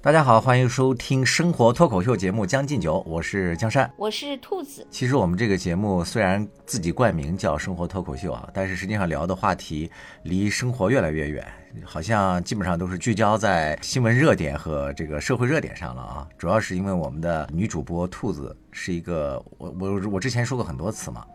大家好，欢迎收听生活脱口秀节目《将进酒》，我是江山，我是兔子。其实我们这个节目虽然自己冠名叫生活脱口秀啊，但是实际上聊的话题离生活越来越远，好像基本上都是聚焦在新闻热点和这个社会热点上了啊。主要是因为我们的女主播兔子是一个，我我我之前说过很多次嘛，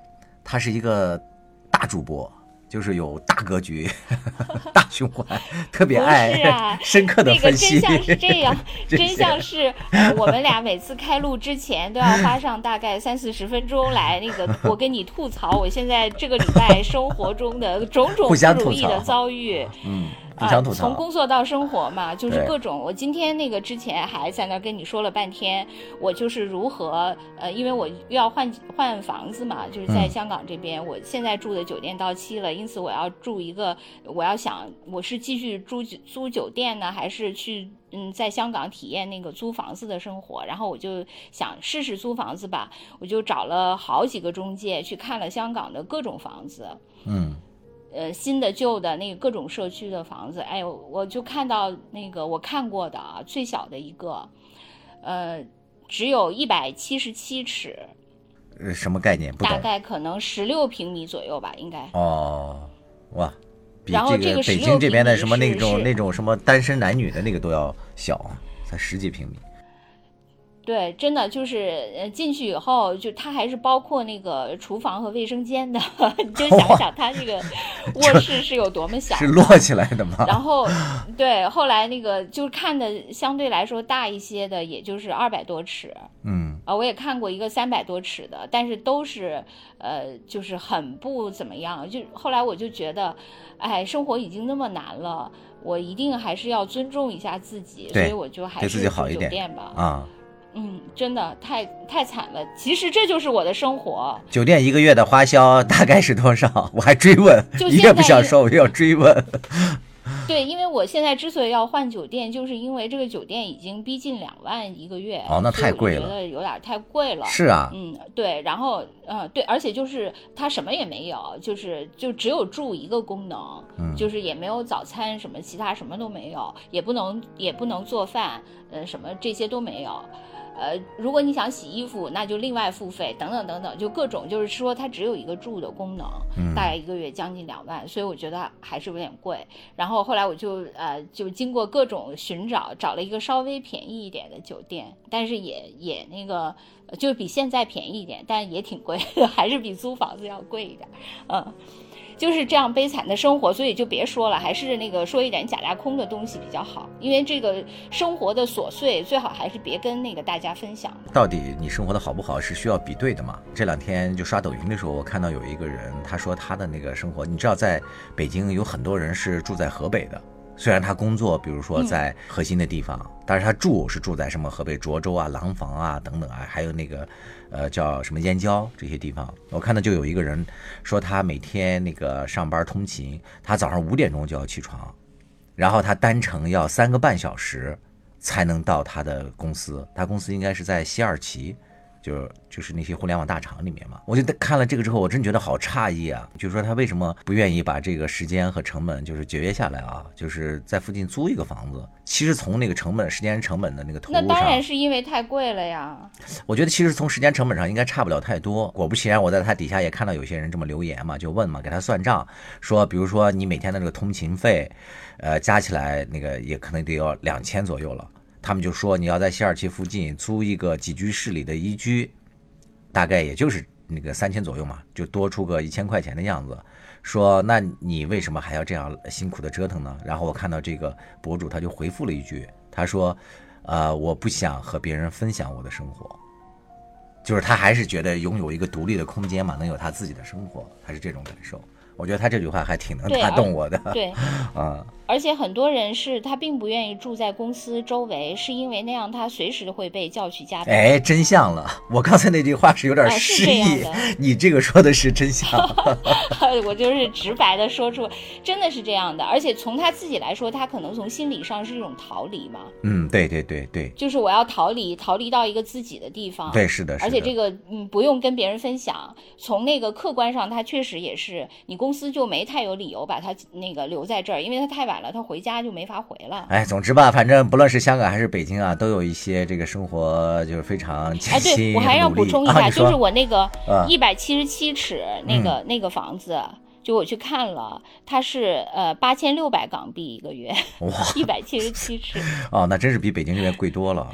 她是一个大主播。就是有大格局、大胸怀，特别爱 深刻的分析。那个真相是这样，真相是我们俩每次开录之前都要花上大概三四十分钟来那个，我跟你吐槽我现在这个礼拜生活中的种种不如意的遭遇。嗯。啊，从工作到生活嘛，就是各种。我今天那个之前还在那跟你说了半天，我就是如何呃，因为我又要换换房子嘛，就是在香港这边，我现在住的酒店到期了，因此我要住一个，我要想我是继续租租酒店呢，还是去嗯在香港体验那个租房子的生活？然后我就想试试租房子吧，我就找了好几个中介去看了香港的各种房子，嗯。呃，新的、旧的，那个各种社区的房子，哎呦，我就看到那个我看过的啊，最小的一个，呃，只有一百七十七尺，呃，什么概念？大概可能十六平米左右吧，应该。哦，哇，比这个北京这边的什么那种那种什么单身男女的那个都要小，才十几平米。对，真的就是呃，进去以后就它还是包括那个厨房和卫生间的，你就想想它这个卧室是有多么小，是摞起来的吗？然后，对，后来那个就看的相对来说大一些的，也就是二百多尺，嗯，啊，我也看过一个三百多尺的，但是都是呃，就是很不怎么样。就后来我就觉得，哎，生活已经那么难了，我一定还是要尊重一下自己，所以我就还是住酒店吧，啊。嗯，真的太太惨了。其实这就是我的生活。酒店一个月的花销大概是多少？我还追问，你也不想说，我要追问。对，因为我现在之所以要换酒店，就是因为这个酒店已经逼近两万一个月。哦，那太贵了，觉得有点太贵了。是啊，嗯，对，然后，呃，对，而且就是它什么也没有，就是就只有住一个功能，就是也没有早餐什么，其他什么都没有，也不能也不能做饭，呃，什么这些都没有。呃，如果你想洗衣服，那就另外付费，等等等等，就各种，就是说它只有一个住的功能，大概一个月将近两万，所以我觉得还是有点贵。然后后来我就呃，就经过各种寻找，找了一个稍微便宜一点的酒店，但是也也那个，就比现在便宜一点，但也挺贵，还是比租房子要贵一点，嗯。就是这样悲惨的生活，所以就别说了，还是那个说一点假大空的东西比较好。因为这个生活的琐碎，最好还是别跟那个大家分享。到底你生活的好不好是需要比对的嘛？这两天就刷抖音的时候，我看到有一个人，他说他的那个生活，你知道，在北京有很多人是住在河北的，虽然他工作，比如说在核心的地方，但是他住是住在什么河北涿州啊、廊坊啊等等啊，还有那个。呃，叫什么燕郊这些地方，我看到就有一个人说，他每天那个上班通勤，他早上五点钟就要起床，然后他单程要三个半小时才能到他的公司，他公司应该是在西二旗。就就是那些互联网大厂里面嘛，我就看了这个之后，我真觉得好诧异啊！就是说他为什么不愿意把这个时间和成本就是节约下来啊？就是在附近租一个房子。其实从那个成本、时间成本的那个投入上，那当然是因为太贵了呀。我觉得其实从时间成本上应该差不了太多。果不其然，我在他底下也看到有些人这么留言嘛，就问嘛，给他算账，说比如说你每天的这个通勤费，呃，加起来那个也可能得要两千左右了。他们就说你要在西二旗附近租一个几居室里的一居，大概也就是那个三千左右嘛，就多出个一千块钱的样子。说那你为什么还要这样辛苦的折腾呢？然后我看到这个博主他就回复了一句，他说，呃，我不想和别人分享我的生活，就是他还是觉得拥有一个独立的空间嘛，能有他自己的生活，他是这种感受。我觉得他这句话还挺能打动我的。对，啊。而且很多人是他并不愿意住在公司周围，是因为那样他随时会被叫去加班。哎，真相了！我刚才那句话是有点失意，你这个说的是真相。我就是直白的说出，真的是这样的。而且从他自己来说，他可能从心理上是一种逃离嘛。嗯，对对对对，就是我要逃离，逃离到一个自己的地方。对，是的，而且这个嗯不用跟别人分享。从那个客观上，他确实也是，你公司就没太有理由把他那个留在这儿，因为他太晚。了，他回家就没法回了。哎，总之吧，反正不论是香港还是北京啊，都有一些这个生活就是非常艰辛哎，对我还要补充一下，啊、就是我那个啊一百七十七尺那个、那个房子。就我去看了，它是呃八千六百港币一个月，哇，一百七十七尺。哦，那真是比北京这边贵多了。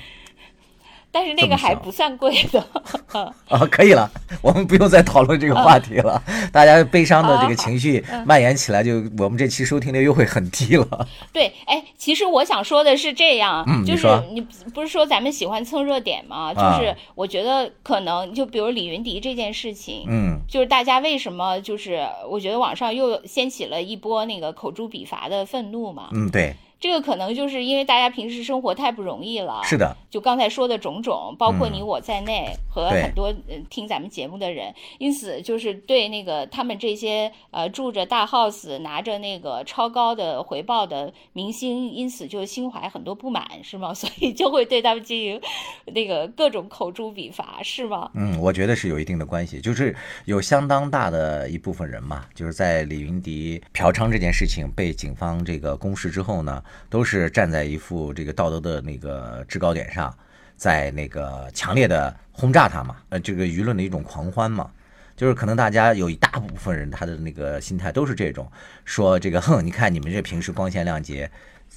但是那个还不算贵的。啊，可以了，我们不用再讨论这个话题了。大家悲伤的这个情绪蔓延起来，就我们这期收听率又会很低了。对，哎，其实我想说的是这样，嗯、就是你不是说咱们喜欢蹭热点吗？就是我觉得可能就比如李云迪这件事情，嗯，就是大家为什么就是我觉得网上又掀起了一波那个口诛笔伐的愤怒嘛。嗯，对。这个可能就是因为大家平时生活太不容易了，是的，就刚才说的种种，包括你我在内、嗯、和很多听咱们节目的人，因此就是对那个他们这些呃住着大 house 拿着那个超高的回报的明星，因此就心怀很多不满，是吗？所以就会对他们进行那个各种口诛笔伐，是吗？嗯，我觉得是有一定的关系，就是有相当大的一部分人嘛，就是在李云迪嫖娼这件事情被警方这个公示之后呢。都是站在一副这个道德的那个制高点上，在那个强烈的轰炸他嘛，呃，这个舆论的一种狂欢嘛，就是可能大家有一大部分人他的那个心态都是这种，说这个哼，你看你们这平时光鲜亮节，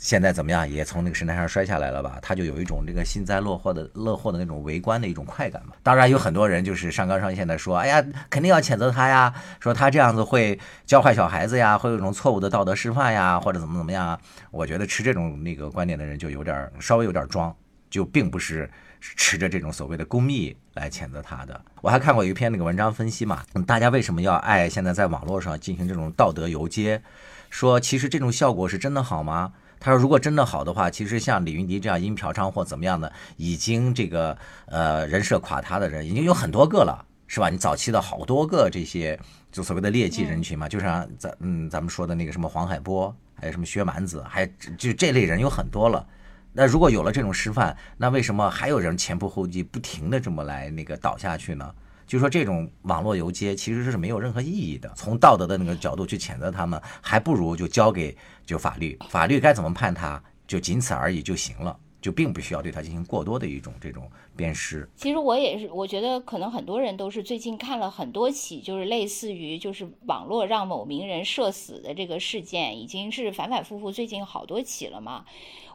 现在怎么样也从那个神坛上摔下来了吧？他就有一种这个幸灾乐祸的乐祸的那种围观的一种快感嘛。当然有很多人就是上纲上线的说，哎呀，肯定要谴责他呀，说他这样子会教坏小孩子呀，会有一种错误的道德示范呀，或者怎么怎么样啊。我觉得持这种那个观点的人就有点稍微有点装，就并不是持着这种所谓的公义来谴责他的。我还看过一篇那个文章分析嘛，大家为什么要爱现在在网络上进行这种道德游街？说其实这种效果是真的好吗？他说：“如果真的好的话，其实像李云迪这样因嫖娼或怎么样的，已经这个呃人设垮塌的人，已经有很多个了，是吧？你早期的好多个这些就所谓的劣迹人群嘛，就像咱嗯咱们说的那个什么黄海波，还有什么薛蛮子，还就这类人有很多了。那如果有了这种示范，那为什么还有人前仆后继，不停的这么来那个倒下去呢？”就说这种网络游街其实是没有任何意义的。从道德的那个角度去谴责他们，还不如就交给就法律，法律该怎么判他，就仅此而已就行了，就并不需要对他进行过多的一种这种鞭尸。其实我也是，我觉得可能很多人都是最近看了很多起，就是类似于就是网络让某名人社死的这个事件，已经是反反复复最近好多起了嘛。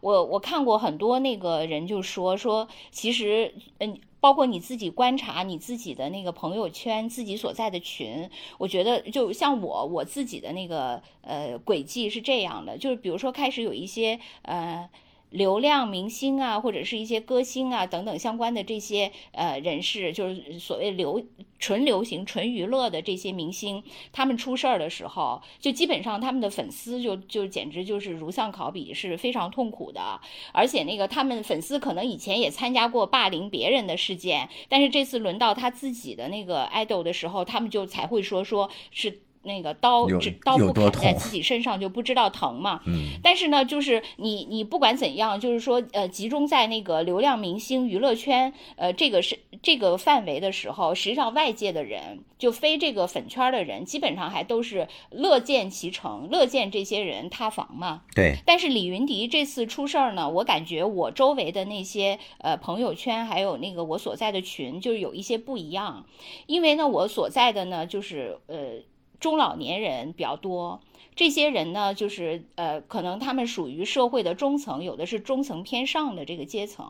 我我看过很多那个人就说说，其实嗯。包括你自己观察你自己的那个朋友圈，自己所在的群，我觉得就像我我自己的那个呃轨迹是这样的，就是比如说开始有一些呃流量明星啊，或者是一些歌星啊等等相关的这些呃人士，就是所谓流纯流行、纯娱乐的这些明星，他们出事儿的时候，就基本上他们的粉丝就就简直就是如丧考妣，是非常痛苦的。而且那个他们粉丝可能以前也参加过霸凌别人的事件，但是这次轮到他自己的那个 idol 的时候，他们就才会说说是。那个刀刀不砍在自己身上就不知道疼嘛。嗯，但是呢，就是你你不管怎样，就是说呃，集中在那个流量明星娱乐圈呃这个是这个范围的时候，实际上外界的人就非这个粉圈的人，基本上还都是乐见其成，乐见这些人塌房嘛。对，但是李云迪这次出事儿呢，我感觉我周围的那些呃朋友圈，还有那个我所在的群，就是有一些不一样，因为呢，我所在的呢，就是呃中老年人比较多。这些人呢，就是呃，可能他们属于社会的中层，有的是中层偏上的这个阶层。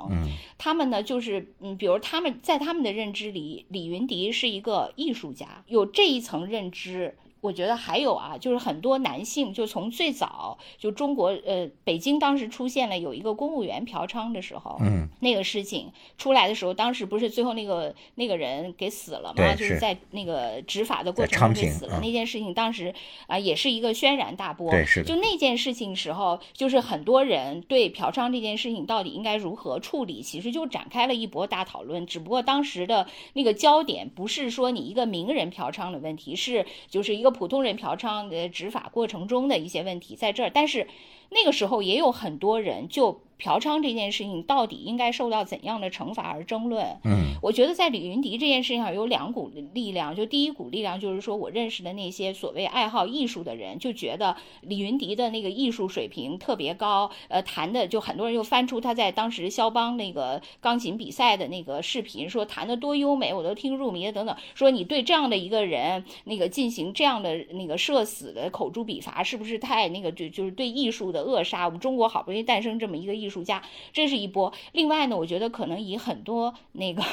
他们呢，就是嗯，比如他们在他们的认知里，李云迪是一个艺术家，有这一层认知。我觉得还有啊，就是很多男性，就从最早就中国呃北京当时出现了有一个公务员嫖娼的时候，嗯，那个事情出来的时候，当时不是最后那个那个人给死了对吗？就是是在那个执法的过程中给死了。嗯那件事情当时啊、也是一个轩然大波。对是的就那件事情时候，就是很多人对嫖娼这件事情到底应该如何处理，其实就展开了一波大讨论。只不过当时的那个焦点不是说你一个名人嫖娼的问题，是就是一普通人嫖娼的执法过程中的一些问题在这儿。但是那个时候也有很多人就。嫖娼这件事情到底应该受到怎样的惩罚而争论？嗯，我觉得在李云迪这件事情上有两股力量，就第一股力量就是说我认识的那些所谓爱好艺术的人，就觉得李云迪的那个艺术水平特别高，呃，弹的就很多人又翻出他在当时肖邦那个钢琴比赛的那个视频，说弹的多优美，我都听入迷了等等。说你对这样的一个人那个进行这样的那个社死的口诛笔伐，是不是太那个就就是对艺术的扼杀？我们中国好不容易诞生这么一个艺。艺术家，这是一波。另外呢，我觉得可能以很多那个，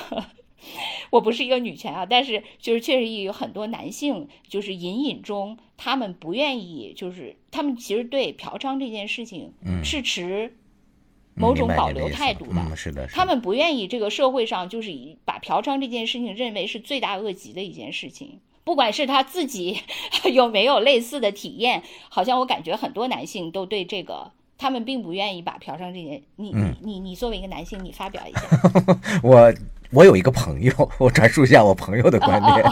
我不是一个女权啊，但是就是确实也有很多男性，就是隐隐中他们不愿意，就是他们其实对嫖娼这件事情是持某种保留态度的。是的，他们不愿意这个社会上就是以把嫖娼这件事情认为是罪大恶极的一件事情，不管是他自己 有没有类似的体验，好像我感觉很多男性都对这个。他们并不愿意把嫖娼这件，你你你你作为一个男性，你发表一下。我我有一个朋友，我转述一下我朋友的观点。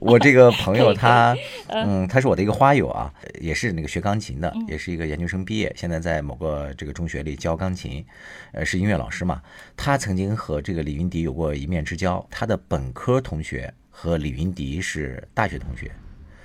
我这个朋友他，嗯，他是我的一个花友啊，也是那个学钢琴的，也是一个研究生毕业，现在在某个这个中学里教钢琴，呃，是音乐老师嘛。他曾经和这个李云迪有过一面之交，他的本科同学和李云迪是大学同学。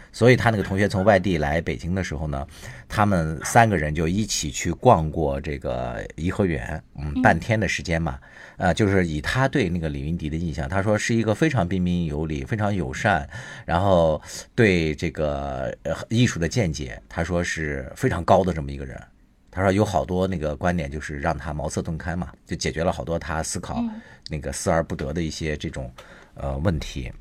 所以他那个同学从外地来北京的时候呢，他们三个人就一起去逛过这个颐和园，嗯，半天的时间嘛，呃，就是以他对那个李云迪的印象，他说是一个非常彬彬有礼、非常友善，然后对这个呃艺术的见解，他说是非常高的这么一个人。他说有好多那个观点就是让他茅塞顿开嘛，就解决了好多他思考那个思而不得的一些这种呃问题。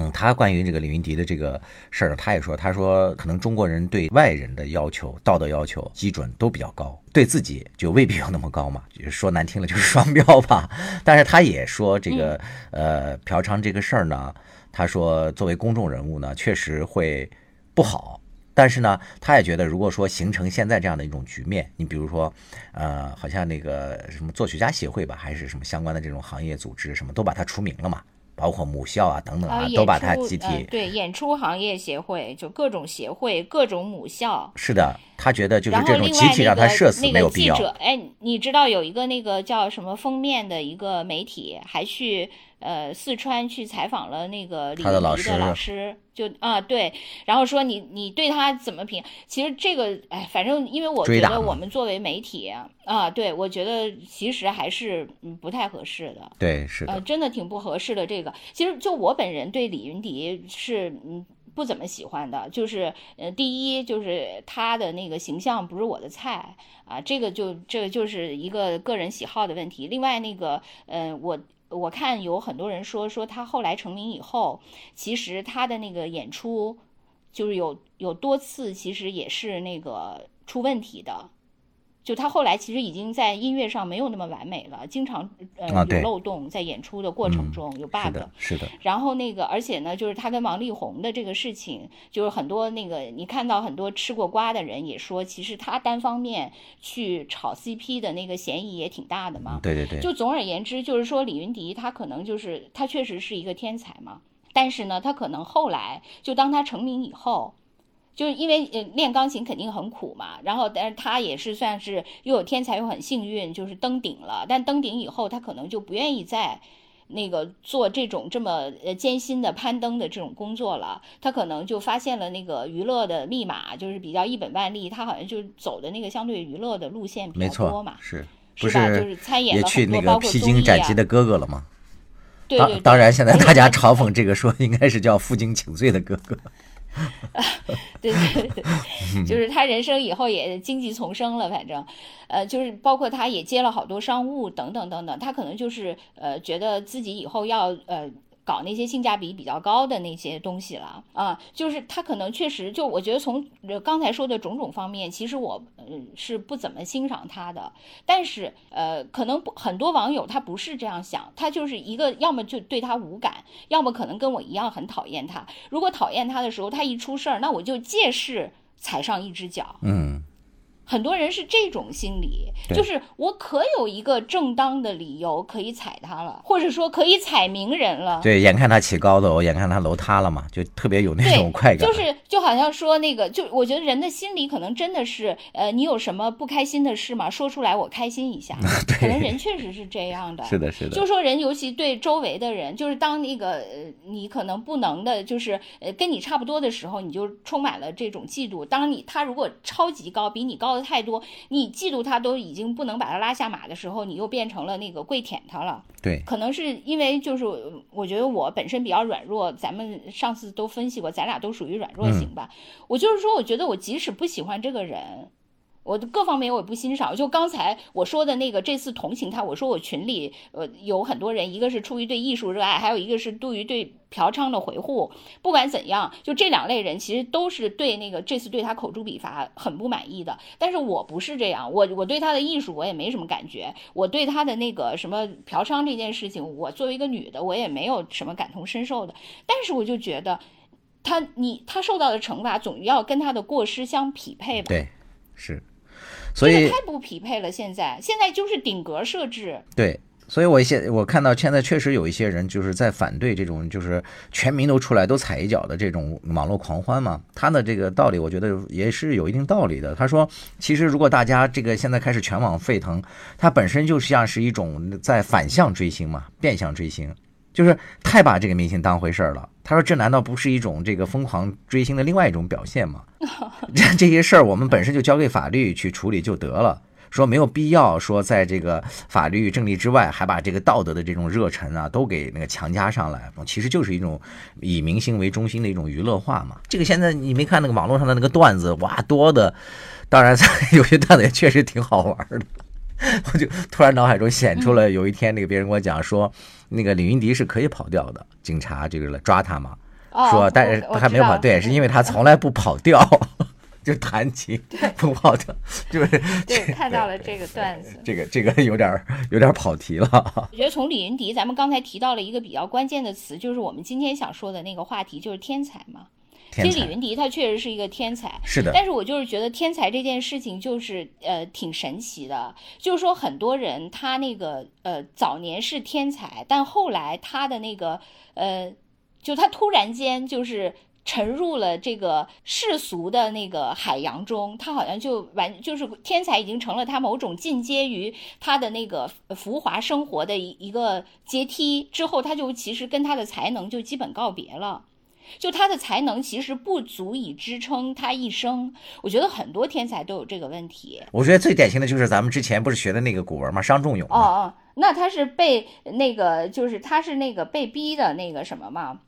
嗯，他关于这个李云迪的这个事儿，他也说，他说可能中国人对外人的要求、道德要求基准都比较高，对自己就未必有那么高嘛。说难听了就是双标吧。但是他也说，这个呃嫖娼这个事儿呢，他说作为公众人物呢，确实会不好。但是呢，他也觉得，如果说形成现在这样的一种局面，你比如说，呃，好像那个什么作曲家协会吧，还是什么相关的这种行业组织，什么都把他除名了嘛。包括母校啊等等啊，都把它集体对演出行业协会，就各种协会、各种母校。是的，他觉得就是这种集体让他社死没有必要。哎，你知道有一个那个叫什么封面的一个媒体，还去。呃，四川去采访了那个李云迪的老师，就啊对，然后说你你对他怎么评？其实这个哎，反正因为我觉得我们作为媒体啊，对我觉得其实还是嗯不太合适的。对，是的，真的挺不合适的。这个其实就我本人对李云迪是嗯不怎么喜欢的，就是呃第一就是他的那个形象不是我的菜啊，这个就这个就是一个个人喜好的问题。另外那个嗯我。我看有很多人说说他后来成名以后，其实他的那个演出，就是有有多次其实也是那个出问题的。就他后来其实已经在音乐上没有那么完美了，经常呃有漏洞，在演出的过程中有 bug。是的，是的。然后那个，而且呢，就是他跟王力宏的这个事情，就是很多那个你看到很多吃过瓜的人也说，其实他单方面去炒 CP 的那个嫌疑也挺大的嘛。对对对。就总而言之，就是说李云迪他可能就是他确实是一个天才嘛，但是呢，他可能后来就当他成名以后。就是因为呃练钢琴肯定很苦嘛，然后但是他也是算是又有天才又很幸运，就是登顶了。但登顶以后，他可能就不愿意再那个做这种这么呃艰辛的攀登的这种工作了。他可能就发现了那个娱乐的密码，就是比较一本万利。他好像就走的那个相对娱乐的路线比较多嘛，是是吧？就是参演了很多包括披荆斩棘的哥哥了吗？对对。当然，现在大家嘲讽这个说应该是叫负荆请罪的哥哥。对对对，就是他人生以后也荆棘丛生了，反正，呃，就是包括他也接了好多商务等等等等，他可能就是呃，觉得自己以后要呃。搞那些性价比比较高的那些东西了啊，就是他可能确实就我觉得从刚才说的种种方面，其实我嗯是不怎么欣赏他的。但是呃，可能很多网友他不是这样想，他就是一个要么就对他无感，要么可能跟我一样很讨厌他。如果讨厌他的时候，他一出事儿，那我就借势踩上一只脚。嗯。很多人是这种心理，就是我可有一个正当的理由可以踩他了，或者说可以踩名人了。对，眼看他起高楼，眼看他楼塌了嘛，就特别有那，种快感。就是就好像说那个，就我觉得人的心理可能真的是，呃，你有什么不开心的事嘛？说出来我开心一下。可能人确实是这样的。是的，是的，就说人，尤其对周围的人，就是当那个呃，你可能不能的，就是呃，跟你差不多的时候，你就充满了这种嫉妒。当你他如果超级高，比你高的太多，你嫉妒他都已经不能把他拉下马的时候，你又变成了那个跪舔他了。对，可能是因为就是呃我觉得我本身比较软弱，咱们上次都分析过，咱俩都属于软弱型吧。我就是说，我觉得我即使不喜欢这个人。我的各方面我也不欣赏，就刚才我说的那个，这次同情他，我说我群里呃有很多人，一个是出于对艺术热爱，还有一个是对于对嫖娼的回护。不管怎样，就这两类人其实都是对那个这次对他口诛笔伐很不满意的。但是我不是这样，我我对他的艺术我也没什么感觉，我对他的那个什么嫖娼这件事情，我作为一个女的，我也没有什么感同身受的。但是我就觉得。他你他受到的惩罚总要跟他的过失相匹配吧？对，是，所以太不匹配了。现在现在就是顶格设置，对，所以我现我看到现在确实有一些人就是在反对这种就是全民都出来都踩一脚的这种网络狂欢嘛。他的这个道理，我觉得也是有一定道理的。他说，其实如果大家这个现在开始全网沸腾，它本身就像是一种在反向追星嘛，变相追星。就是太把这个明星当回事儿了。他说：“这难道不是一种这个疯狂追星的另外一种表现吗？这这些事儿我们本身就交给法律去处理就得了。说没有必要说在这个法律正义之外，还把这个道德的这种热忱啊都给那个强加上来，其实就是一种以明星为中心的一种娱乐化嘛。这个现在你没看那个网络上的那个段子，哇多的，当然 有些段子也确实挺好玩的。”我就突然脑海中显出了有一天那个别人跟我讲说，那个李云迪是可以跑掉的，警察就是来抓他嘛，说但是他还没有跑，对，是因为他从来不跑调，就弹琴对 看到了这个段子，这个这个有点有点跑题了。我觉得从李云迪，咱们刚才提到了一个比较关键的词，就是我们今天想说的那个话题，就是天才嘛。其实李云迪他确实是一个天才，是的。但是我就是觉得天才这件事情就是呃挺神奇的，就是说很多人他那个呃早年是天才，但后来他的那个呃，就他突然间就是沉入了这个世俗的那个海洋中，他好像就完就是天才已经成了他某种进阶于他的那个浮华生活的一一个阶梯之后，他就其实跟他的才能就基本告别了。就他的才能其实不足以支撑他一生，我觉得很多天才都有这个问题。我觉得最典型的就是咱们之前不是学的那个古文吗？商仲永。哦哦，那他是被那个，就是他是那个被逼的那个什么吗？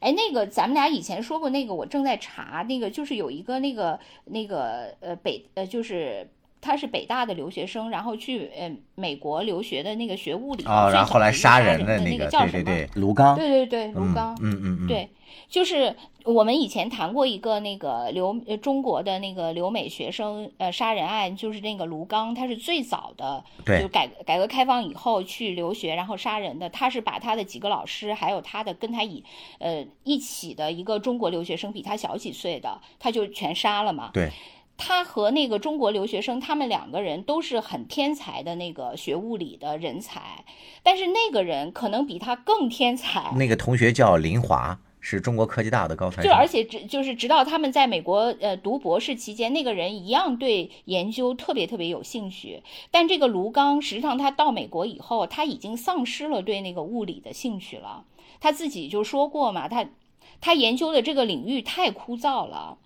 哎，那个咱们俩以前说过，那个我正在查，那个就是有一个那个那个呃北呃就是。他是北大的留学生，然后去呃美国留学的那个学物理，哦，然后后来杀人的那个叫什么？对对对，卢刚。对对对，卢刚。嗯嗯嗯。对，就是我们以前谈过一个那个留呃中国的那个留美学生呃杀人案，就是那个卢刚，他是最早的，就改改革开放以后去留学然后杀人的。他是把他的几个老师，还有他的跟他以呃一起的一个中国留学生，比他小几岁的，他就全杀了嘛。对。他和那个中国留学生，他们两个人都是很天才的那个学物理的人才，但是那个人可能比他更天才。那个同学叫林华，是中国科技大的高材生。就而且直就是直到他们在美国呃读博士期间，那个人一样对研究特别特别有兴趣。但这个卢刚实际上他到美国以后，他已经丧失了对那个物理的兴趣了。他自己就说过嘛，他他研究的这个领域太枯燥了。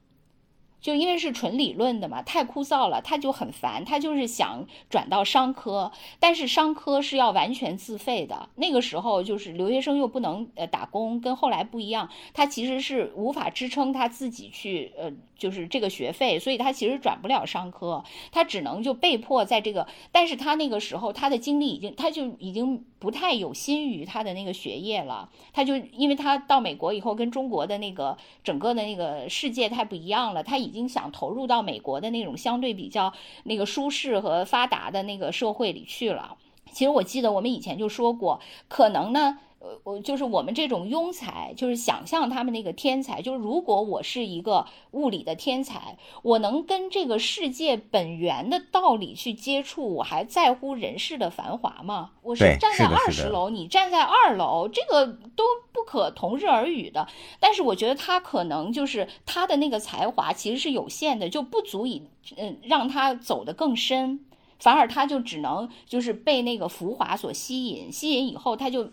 就因为是纯理论的嘛，太枯燥了，他就很烦。他就是想转到商科，但是商科是要完全自费的。那个时候就是留学生又不能呃打工，跟后来不一样，他其实是无法支撑他自己去呃就是这个学费，所以他其实转不了商科，他只能就被迫在这个。但是他那个时候他的精力已经，他就已经不太有心于他的那个学业了。他就因为他到美国以后，跟中国的那个整个的那个世界太不一样了，他已。已经想投入到美国的那种相对比较那个舒适和发达的那个社会里去了。其实我记得我们以前就说过，可能呢，呃，我就是我们这种庸才，就是想象他们那个天才，就是如果我是一个物理的天才，我能跟这个世界本源的道理去接触，我还在乎人世的繁华吗？我是站在二十楼，你站在二楼，这个都不可同日而语的。但是我觉得他可能就是他的那个才华其实是有限的，就不足以嗯让他走得更深。反而他就只能就是被那个浮华所吸引，吸引以后他就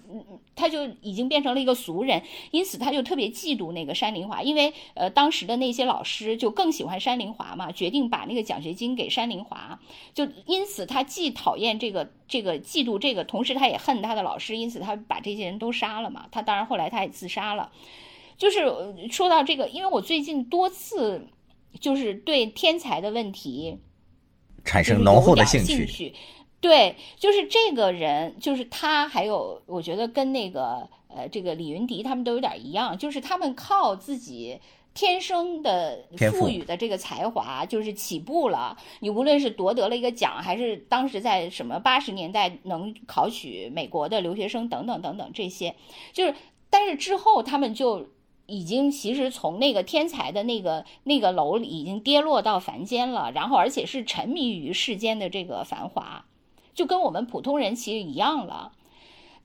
他就已经变成了一个俗人，因此他就特别嫉妒那个山林华，因为呃当时的那些老师就更喜欢山林华嘛，决定把那个奖学金给山林华，就因此他既讨厌这个这个嫉妒这个，同时他也恨他的老师，因此他把这些人都杀了嘛。他当然后来他也自杀了，就是说到这个，因为我最近多次就是对天才的问题。产生浓厚的兴趣，对，就是这个人，就是他，还有我觉得跟那个呃，这个李云迪他们都有点一样，就是他们靠自己天生的赋予的这个才华，就是起步了。你无论是夺得了一个奖，还是当时在什么八十年代能考取美国的留学生等等等等这些，就是，但是之后他们就。已经其实从那个天才的那个那个楼里已经跌落到凡间了，然后而且是沉迷于世间的这个繁华，就跟我们普通人其实一样了。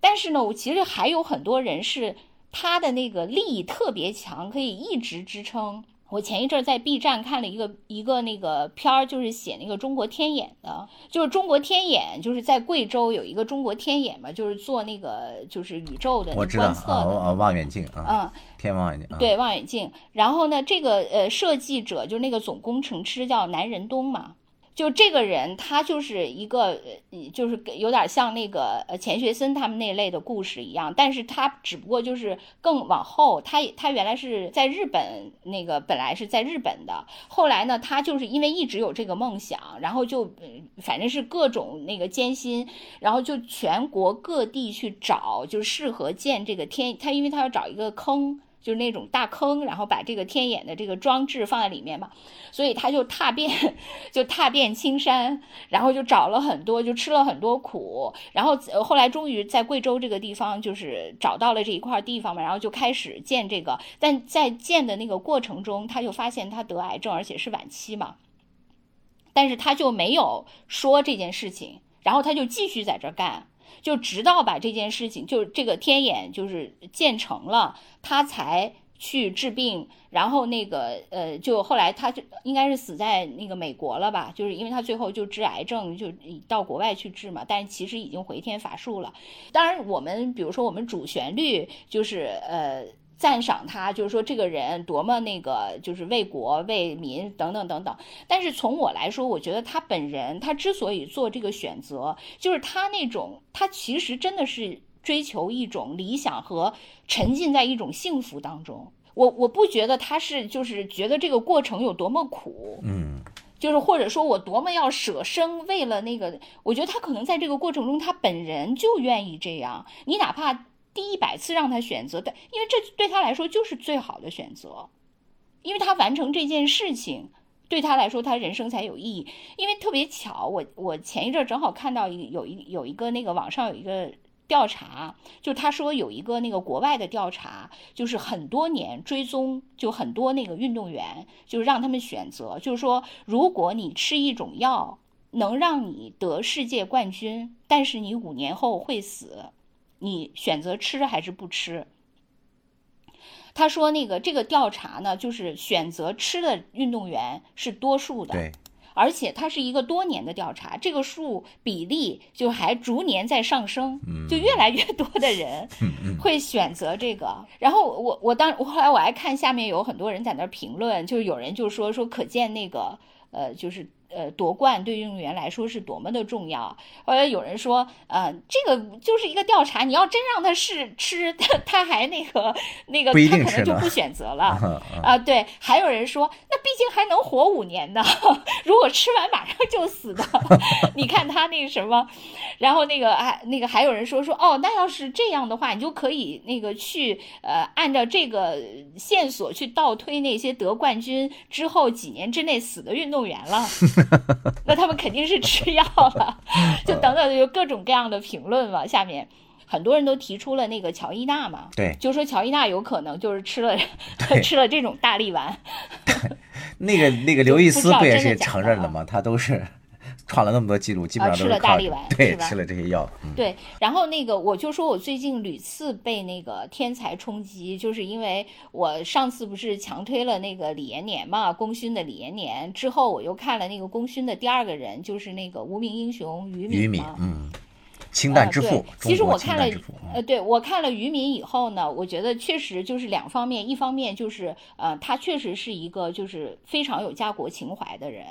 但是呢，我其实还有很多人是他的那个利益特别强，可以一直支撑。我前一阵在 B 站看了一个一个那个片儿，就是写那个中国天眼的，就是中国天眼，就是在贵州有一个中国天眼嘛，就是做那个就是宇宙的观测的望远镜啊，嗯，天望远镜，对望远镜。然后呢，这个呃设计者就是那个总工程师叫南仁东嘛。就这个人，他就是一个，就是有点像那个呃钱学森他们那类的故事一样，但是他只不过就是更往后，他他原来是在日本那个本来是在日本的，后来呢，他就是因为一直有这个梦想，然后就反正是各种那个艰辛，然后就全国各地去找，就适合建这个天，他因为他要找一个坑。就是那种大坑，然后把这个天眼的这个装置放在里面嘛，所以他就踏遍，就踏遍青山，然后就找了很多，就吃了很多苦，然后后来终于在贵州这个地方就是找到了这一块地方嘛，然后就开始建这个，但在建的那个过程中，他就发现他得癌症，而且是晚期嘛，但是他就没有说这件事情，然后他就继续在这干。就直到把这件事情，就是这个天眼就是建成了，他才去治病。然后那个呃，就后来他就应该是死在那个美国了吧？就是因为他最后就治癌症，就到国外去治嘛。但其实已经回天乏术了。当然，我们比如说我们主旋律就是呃。赞赏他，就是说这个人多么那个，就是为国为民等等等等。但是从我来说，我觉得他本人，他之所以做这个选择，就是他那种，他其实真的是追求一种理想和沉浸在一种幸福当中。我我不觉得他是就是觉得这个过程有多么苦，嗯，就是或者说我多么要舍生为了那个，我觉得他可能在这个过程中，他本人就愿意这样。你哪怕。第一百次让他选择，但因为这对他来说就是最好的选择，因为他完成这件事情对他来说，他人生才有意义。因为特别巧，我我前一阵正好看到一有一有一个那个网上有一个调查，就他说有一个那个国外的调查，就是很多年追踪，就很多那个运动员，就是让他们选择，就是说如果你吃一种药能让你得世界冠军，但是你五年后会死。你选择吃还是不吃？他说：“那个这个调查呢，就是选择吃的运动员是多数的，对，而且它是一个多年的调查，这个数比例就还逐年在上升，就越来越多的人会选择这个。然后我我当我后来我还看下面有很多人在那评论，就是有人就说说可见那个呃就是。”呃，夺冠对运动员来说是多么的重要。后来有人说，呃，这个就是一个调查，你要真让他试吃，他他还那个那个，他可能就不选择了 啊。对，还有人说，那毕竟还能活五年呢，如果吃完马上就死的，你看他那个什么，然后那个还那个还有人说说，哦，那要是这样的话，你就可以那个去呃，按照这个线索去倒推那些得冠军之后几年之内死的运动员了。那他们肯定是吃药了，就等等，有各种各样的评论嘛。下面很多人都提出了那个乔伊娜嘛，对，就说乔伊娜有可能就是吃了 吃了这种大力丸。那个那个刘易斯不也是承认了吗？他都是。创了那么多记录，基本上吃了大力丸，对，吃了这些药。对，然后那个我就说，我最近屡次被那个天才冲击，就是因为我上次不是强推了那个李延年嘛，功勋的李延年之后，我又看了那个功勋的第二个人，就是那个无名英雄于敏于敏，嗯，氢弹之父。其实我看了，呃，对我看了于敏以后呢，我觉得确实就是两方面，一方面就是呃，他确实是一个就是非常有家国情怀的人。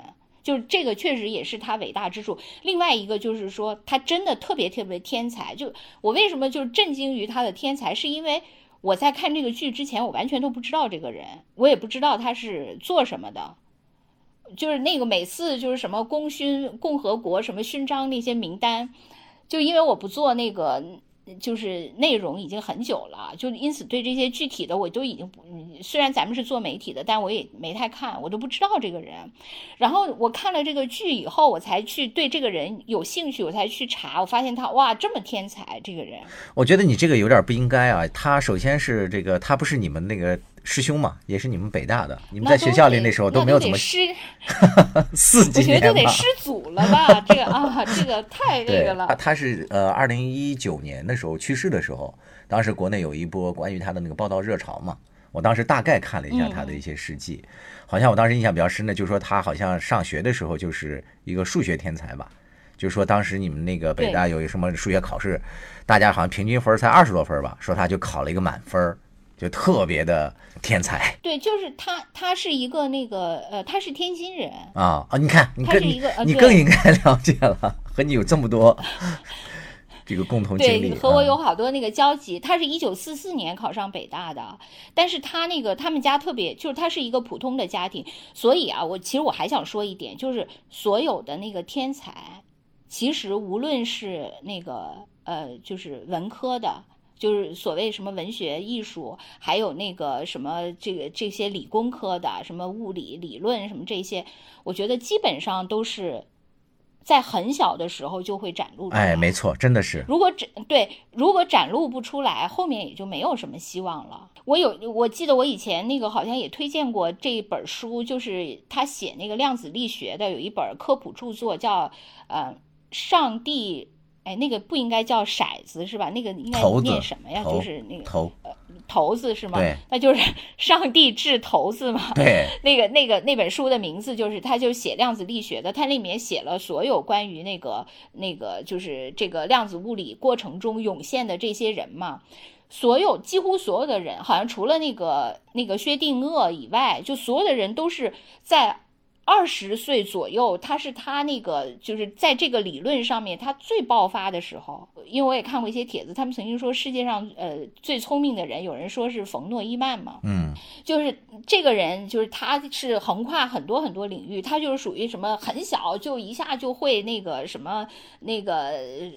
就是这个确实也是他伟大之处。另外一个就是说，他真的特别特别天才。就我为什么就是震惊于他的天才，是因为我在看这个剧之前，我完全都不知道这个人，我也不知道他是做什么的。就是那个每次就是什么功勋共和国什么勋章那些名单，就因为我不做那个。就是内容已经很久了，就因此对这些具体的我都已经不，虽然咱们是做媒体的，但我也没太看，我都不知道这个人。然后我看了这个剧以后，我才去对这个人有兴趣，我才去查，我发现他哇这么天才，这个人。我觉得你这个有点不应该啊，他首先是这个，他不是你们那个。师兄嘛，也是你们北大的，你们在学校里那时候都没有怎么师，四级我觉得得师祖了吧？这个啊，这个太那个了。他他是呃，二零一九年的时候去世的时候，当时国内有一波关于他的那个报道热潮嘛。我当时大概看了一下他的一些事迹，好像我当时印象比较深的，就是说他好像上学的时候就是一个数学天才吧。就是说当时你们那个北大有一什么数学考试，大家好像平均分才二十多分吧，说他就考了一个满分。就特别的天才，对，就是他，他是一个那个，呃，他是天津人啊啊！你看，你更你更应该了解了，和你有这么多 这个共同经历，和我有好多那个交集。他是一九四四年考上北大的，但是他那个他们家特别，就是他是一个普通的家庭，所以啊，我其实我还想说一点，就是所有的那个天才，其实无论是那个呃，就是文科的。就是所谓什么文学艺术，还有那个什么这个这些理工科的，什么物理理论什么这些，我觉得基本上都是在很小的时候就会展露出来。哎，没错，真的是。如果展对，如果展露不出来，后面也就没有什么希望了。我有，我记得我以前那个好像也推荐过这一本书，就是他写那个量子力学的，有一本科普著作叫呃，上帝。哎，那个不应该叫骰子是吧？那个应该念什么呀？就是那个头，呃，骰子是吗？对，那就是 上帝掷骰子嘛。对，那个那个那本书的名字就是，他就写量子力学的，他里面写了所有关于那个那个就是这个量子物理过程中涌现的这些人嘛，所有几乎所有的人，好像除了那个那个薛定谔以外，就所有的人都是在。二十岁左右，他是他那个就是在这个理论上面他最爆发的时候。因为我也看过一些帖子，他们曾经说世界上呃最聪明的人，有人说是冯诺依曼嘛，嗯，就是这个人，就是他是横跨很多很多领域，他就是属于什么很小就一下就会那个什么那个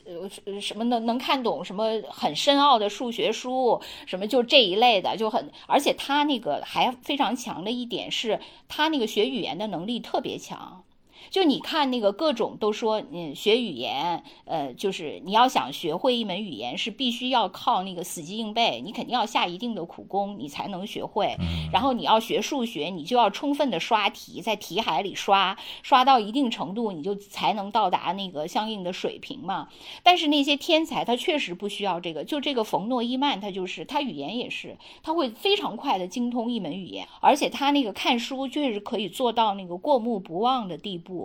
呃什么能能看懂什么很深奥的数学书，什么就这一类的就很，而且他那个还非常强的一点是，他那个学语言的能力。特别强。就你看那个各种都说，嗯，学语言，呃，就是你要想学会一门语言，是必须要靠那个死记硬背，你肯定要下一定的苦功，你才能学会。然后你要学数学，你就要充分的刷题，在题海里刷，刷到一定程度，你就才能到达那个相应的水平嘛。但是那些天才，他确实不需要这个。就这个冯诺依曼，他就是他语言也是，他会非常快的精通一门语言，而且他那个看书就是可以做到那个过目不忘的地步。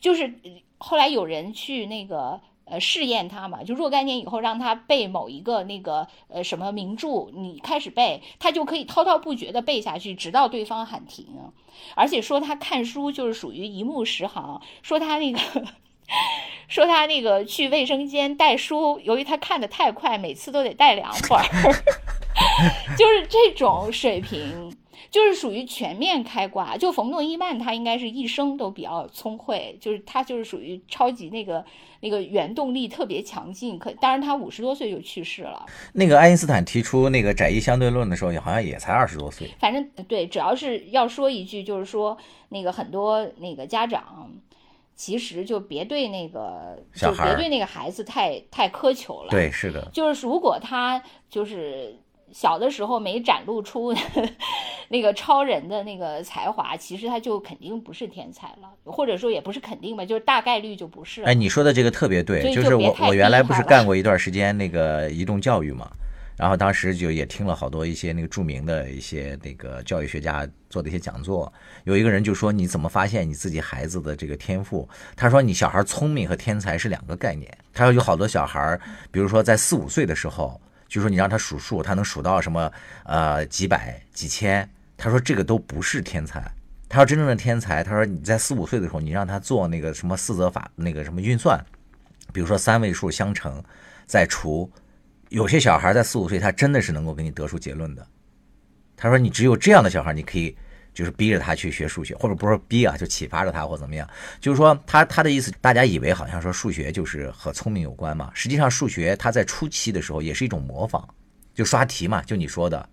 就是后来有人去那个呃试验他嘛，就若干年以后让他背某一个那个呃什么名著，你开始背，他就可以滔滔不绝的背下去，直到对方喊停。而且说他看书就是属于一目十行，说他那个 说他那个去卫生间带书，由于他看的太快，每次都得带两本儿，就是这种水平。就是属于全面开挂。就冯诺依曼，他应该是一生都比较聪慧，就是他就是属于超级那个那个原动力特别强劲。可当然他五十多岁就去世了。那个爱因斯坦提出那个窄义相对论的时候，好像也才二十多岁。反正对，主要是要说一句，就是说那个很多那个家长。其实就别对那个，就别对那个孩子太太苛求了。对，是的。就是如果他就是小的时候没展露出 那个超人的那个才华，其实他就肯定不是天才了，或者说也不是肯定吧，就是大概率就不是。哎，你说的这个特别对，就是我我原来不是干过一段时间那个移动教育嘛。然后当时就也听了好多一些那个著名的一些那个教育学家做的一些讲座，有一个人就说你怎么发现你自己孩子的这个天赋？他说你小孩聪明和天才是两个概念。他说有好多小孩，比如说在四五岁的时候，就说你让他数数，他能数到什么呃几百几千，他说这个都不是天才。他说真正的天才，他说你在四五岁的时候，你让他做那个什么四则法那个什么运算，比如说三位数相乘再除。有些小孩在四五岁，他真的是能够给你得出结论的。他说：“你只有这样的小孩，你可以就是逼着他去学数学，或者不是逼啊，就启发着他或怎么样。就是说，他他的意思，大家以为好像说数学就是和聪明有关嘛。实际上，数学它在初期的时候也是一种模仿，就刷题嘛，就你说的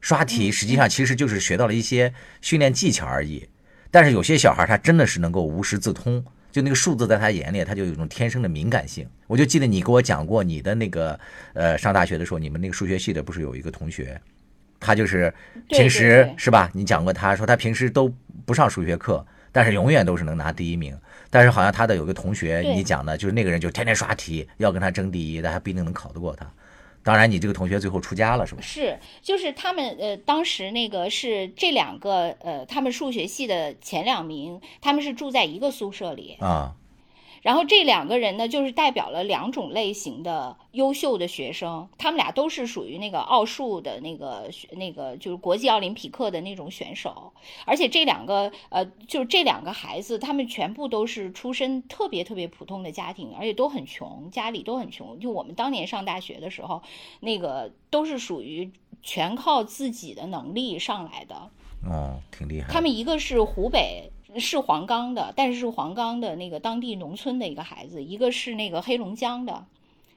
刷题，实际上其实就是学到了一些训练技巧而已。但是有些小孩他真的是能够无师自通。”就那个数字在他眼里，他就有一种天生的敏感性。我就记得你给我讲过你的那个，呃，上大学的时候，你们那个数学系的不是有一个同学，他就是平时是吧？你讲过，他说他平时都不上数学课，但是永远都是能拿第一名。但是好像他的有个同学，你讲的就是那个人就天天刷题，要跟他争第一，但他不一定能考得过他。当然，你这个同学最后出家了，是吧？是，就是他们呃，当时那个是这两个呃，他们数学系的前两名，他们是住在一个宿舍里啊。然后这两个人呢，就是代表了两种类型的优秀的学生，他们俩都是属于那个奥数的那个那个就是国际奥林匹克的那种选手，而且这两个呃，就是这两个孩子，他们全部都是出身特别特别普通的家庭，而且都很穷，家里都很穷。就我们当年上大学的时候，那个都是属于全靠自己的能力上来的。哦，挺厉害。他们一个是湖北。是黄冈的，但是是黄冈的那个当地农村的一个孩子，一个是那个黑龙江的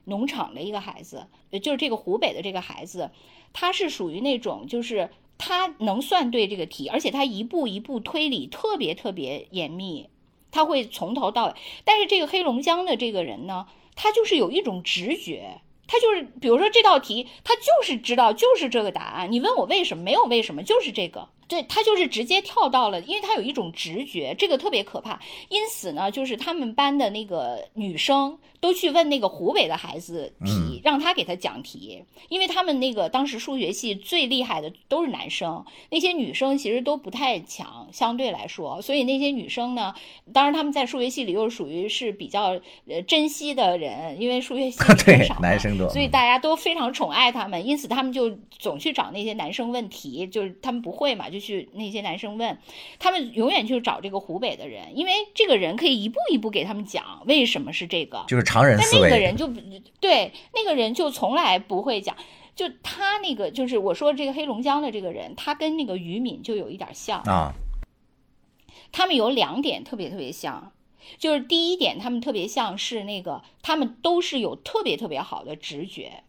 农场的一个孩子，就是这个湖北的这个孩子，他是属于那种就是他能算对这个题，而且他一步一步推理特别特别严密，他会从头到尾。但是这个黑龙江的这个人呢，他就是有一种直觉，他就是比如说这道题，他就是知道就是这个答案。你问我为什么？没有为什么，就是这个。对他就是直接跳到了，因为他有一种直觉，这个特别可怕。因此呢，就是他们班的那个女生都去问那个湖北的孩子题，让他给他讲题，因为他们那个当时数学系最厉害的都是男生，那些女生其实都不太强，相对来说。所以那些女生呢，当然他们在数学系里又属于是比较呃珍惜的人，因为数学系 对男生多，所以大家都非常宠爱他们，因此他们就总去找那些男生问题，就是他们不会嘛。就去那些男生问，他们永远就找这个湖北的人，因为这个人可以一步一步给他们讲为什么是这个，就是常人思维。但那个人就对那个人就从来不会讲，就他那个就是我说这个黑龙江的这个人，他跟那个于敏就有一点像啊。他们有两点特别特别像，就是第一点，他们特别像是那个，他们都是有特别特别好的直觉。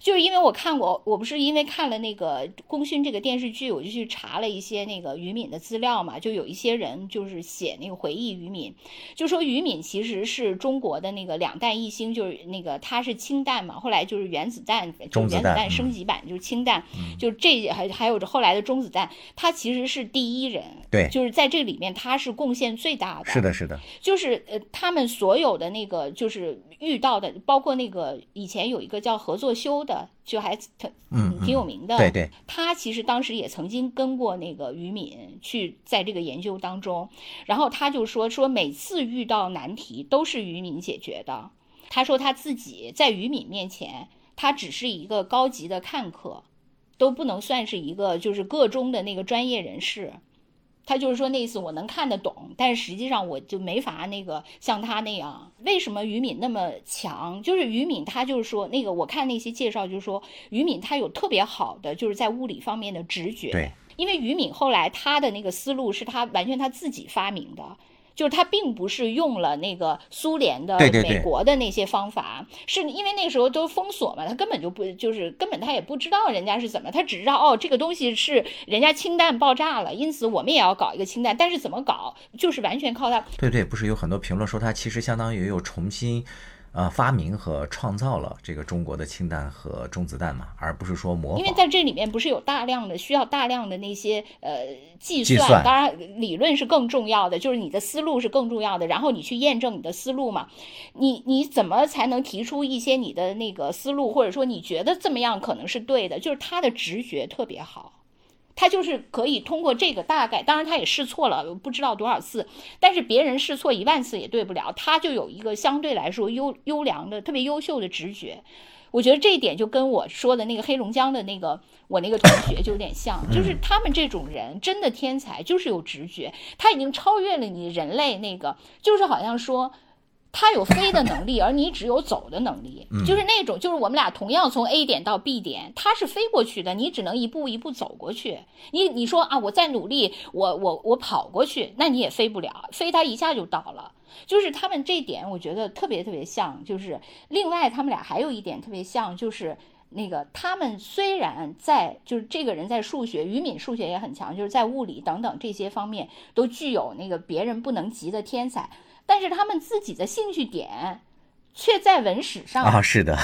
就是因为我看过，我不是因为看了那个《功勋》这个电视剧，我就去查了一些那个于敏的资料嘛。就有一些人就是写那个回忆于敏，就说于敏其实是中国的那个两弹一星，就是那个他是氢弹嘛，后来就是原子弹，就原子弹升级版就是氢弹，就这还还有着后来的中子弹，他其实是第一人，对，就是在这里面他是贡献最大的。是的，是的，就是呃，他们所有的那个就是遇到的，包括那个以前有一个叫何作修。的就还挺嗯挺有名的，对对，他其实当时也曾经跟过那个于敏去在这个研究当中，然后他就说说每次遇到难题都是于敏解决的，他说他自己在于敏面前，他只是一个高级的看客，都不能算是一个就是个中的那个专业人士。他就是说那意思，我能看得懂，但是实际上我就没法那个像他那样。为什么于敏那么强？就是于敏，他就是说那个，我看那些介绍，就是说于敏他有特别好的就是在物理方面的直觉。对，因为于敏后来他的那个思路是他完全他自己发明的。就是他并不是用了那个苏联的、美国的那些方法，是因为那时候都封锁嘛，他根本就不就是根本他也不知道人家是怎么，他只知道哦这个东西是人家氢弹爆炸了，因此我们也要搞一个氢弹，但是怎么搞，就是完全靠他。对对，不是有很多评论说他其实相当于又重新。呃，发明和创造了这个中国的氢弹和中子弹嘛，而不是说模仿。因为在这里面不是有大量的需要大量的那些呃计算，当然理论是更重要的，就是你的思路是更重要的，然后你去验证你的思路嘛。你你怎么才能提出一些你的那个思路，或者说你觉得这么样可能是对的？就是他的直觉特别好。他就是可以通过这个大概，当然他也试错了，不知道多少次，但是别人试错一万次也对不了，他就有一个相对来说优优良的、特别优秀的直觉。我觉得这一点就跟我说的那个黑龙江的那个我那个同学就有点像，就是他们这种人真的天才，就是有直觉，他已经超越了你人类那个，就是好像说。他有飞的能力，而你只有走的能力，就是那种，就是我们俩同样从 A 点到 B 点，他是飞过去的，你只能一步一步走过去。你你说啊，我再努力，我我我跑过去，那你也飞不了，飞他一下就倒了。就是他们这点，我觉得特别特别像。就是另外，他们俩还有一点特别像，就是那个他们虽然在，就是这个人在数学，于敏数学也很强，就是在物理等等这些方面都具有那个别人不能及的天才。但是他们自己的兴趣点，却在文史上啊，是的，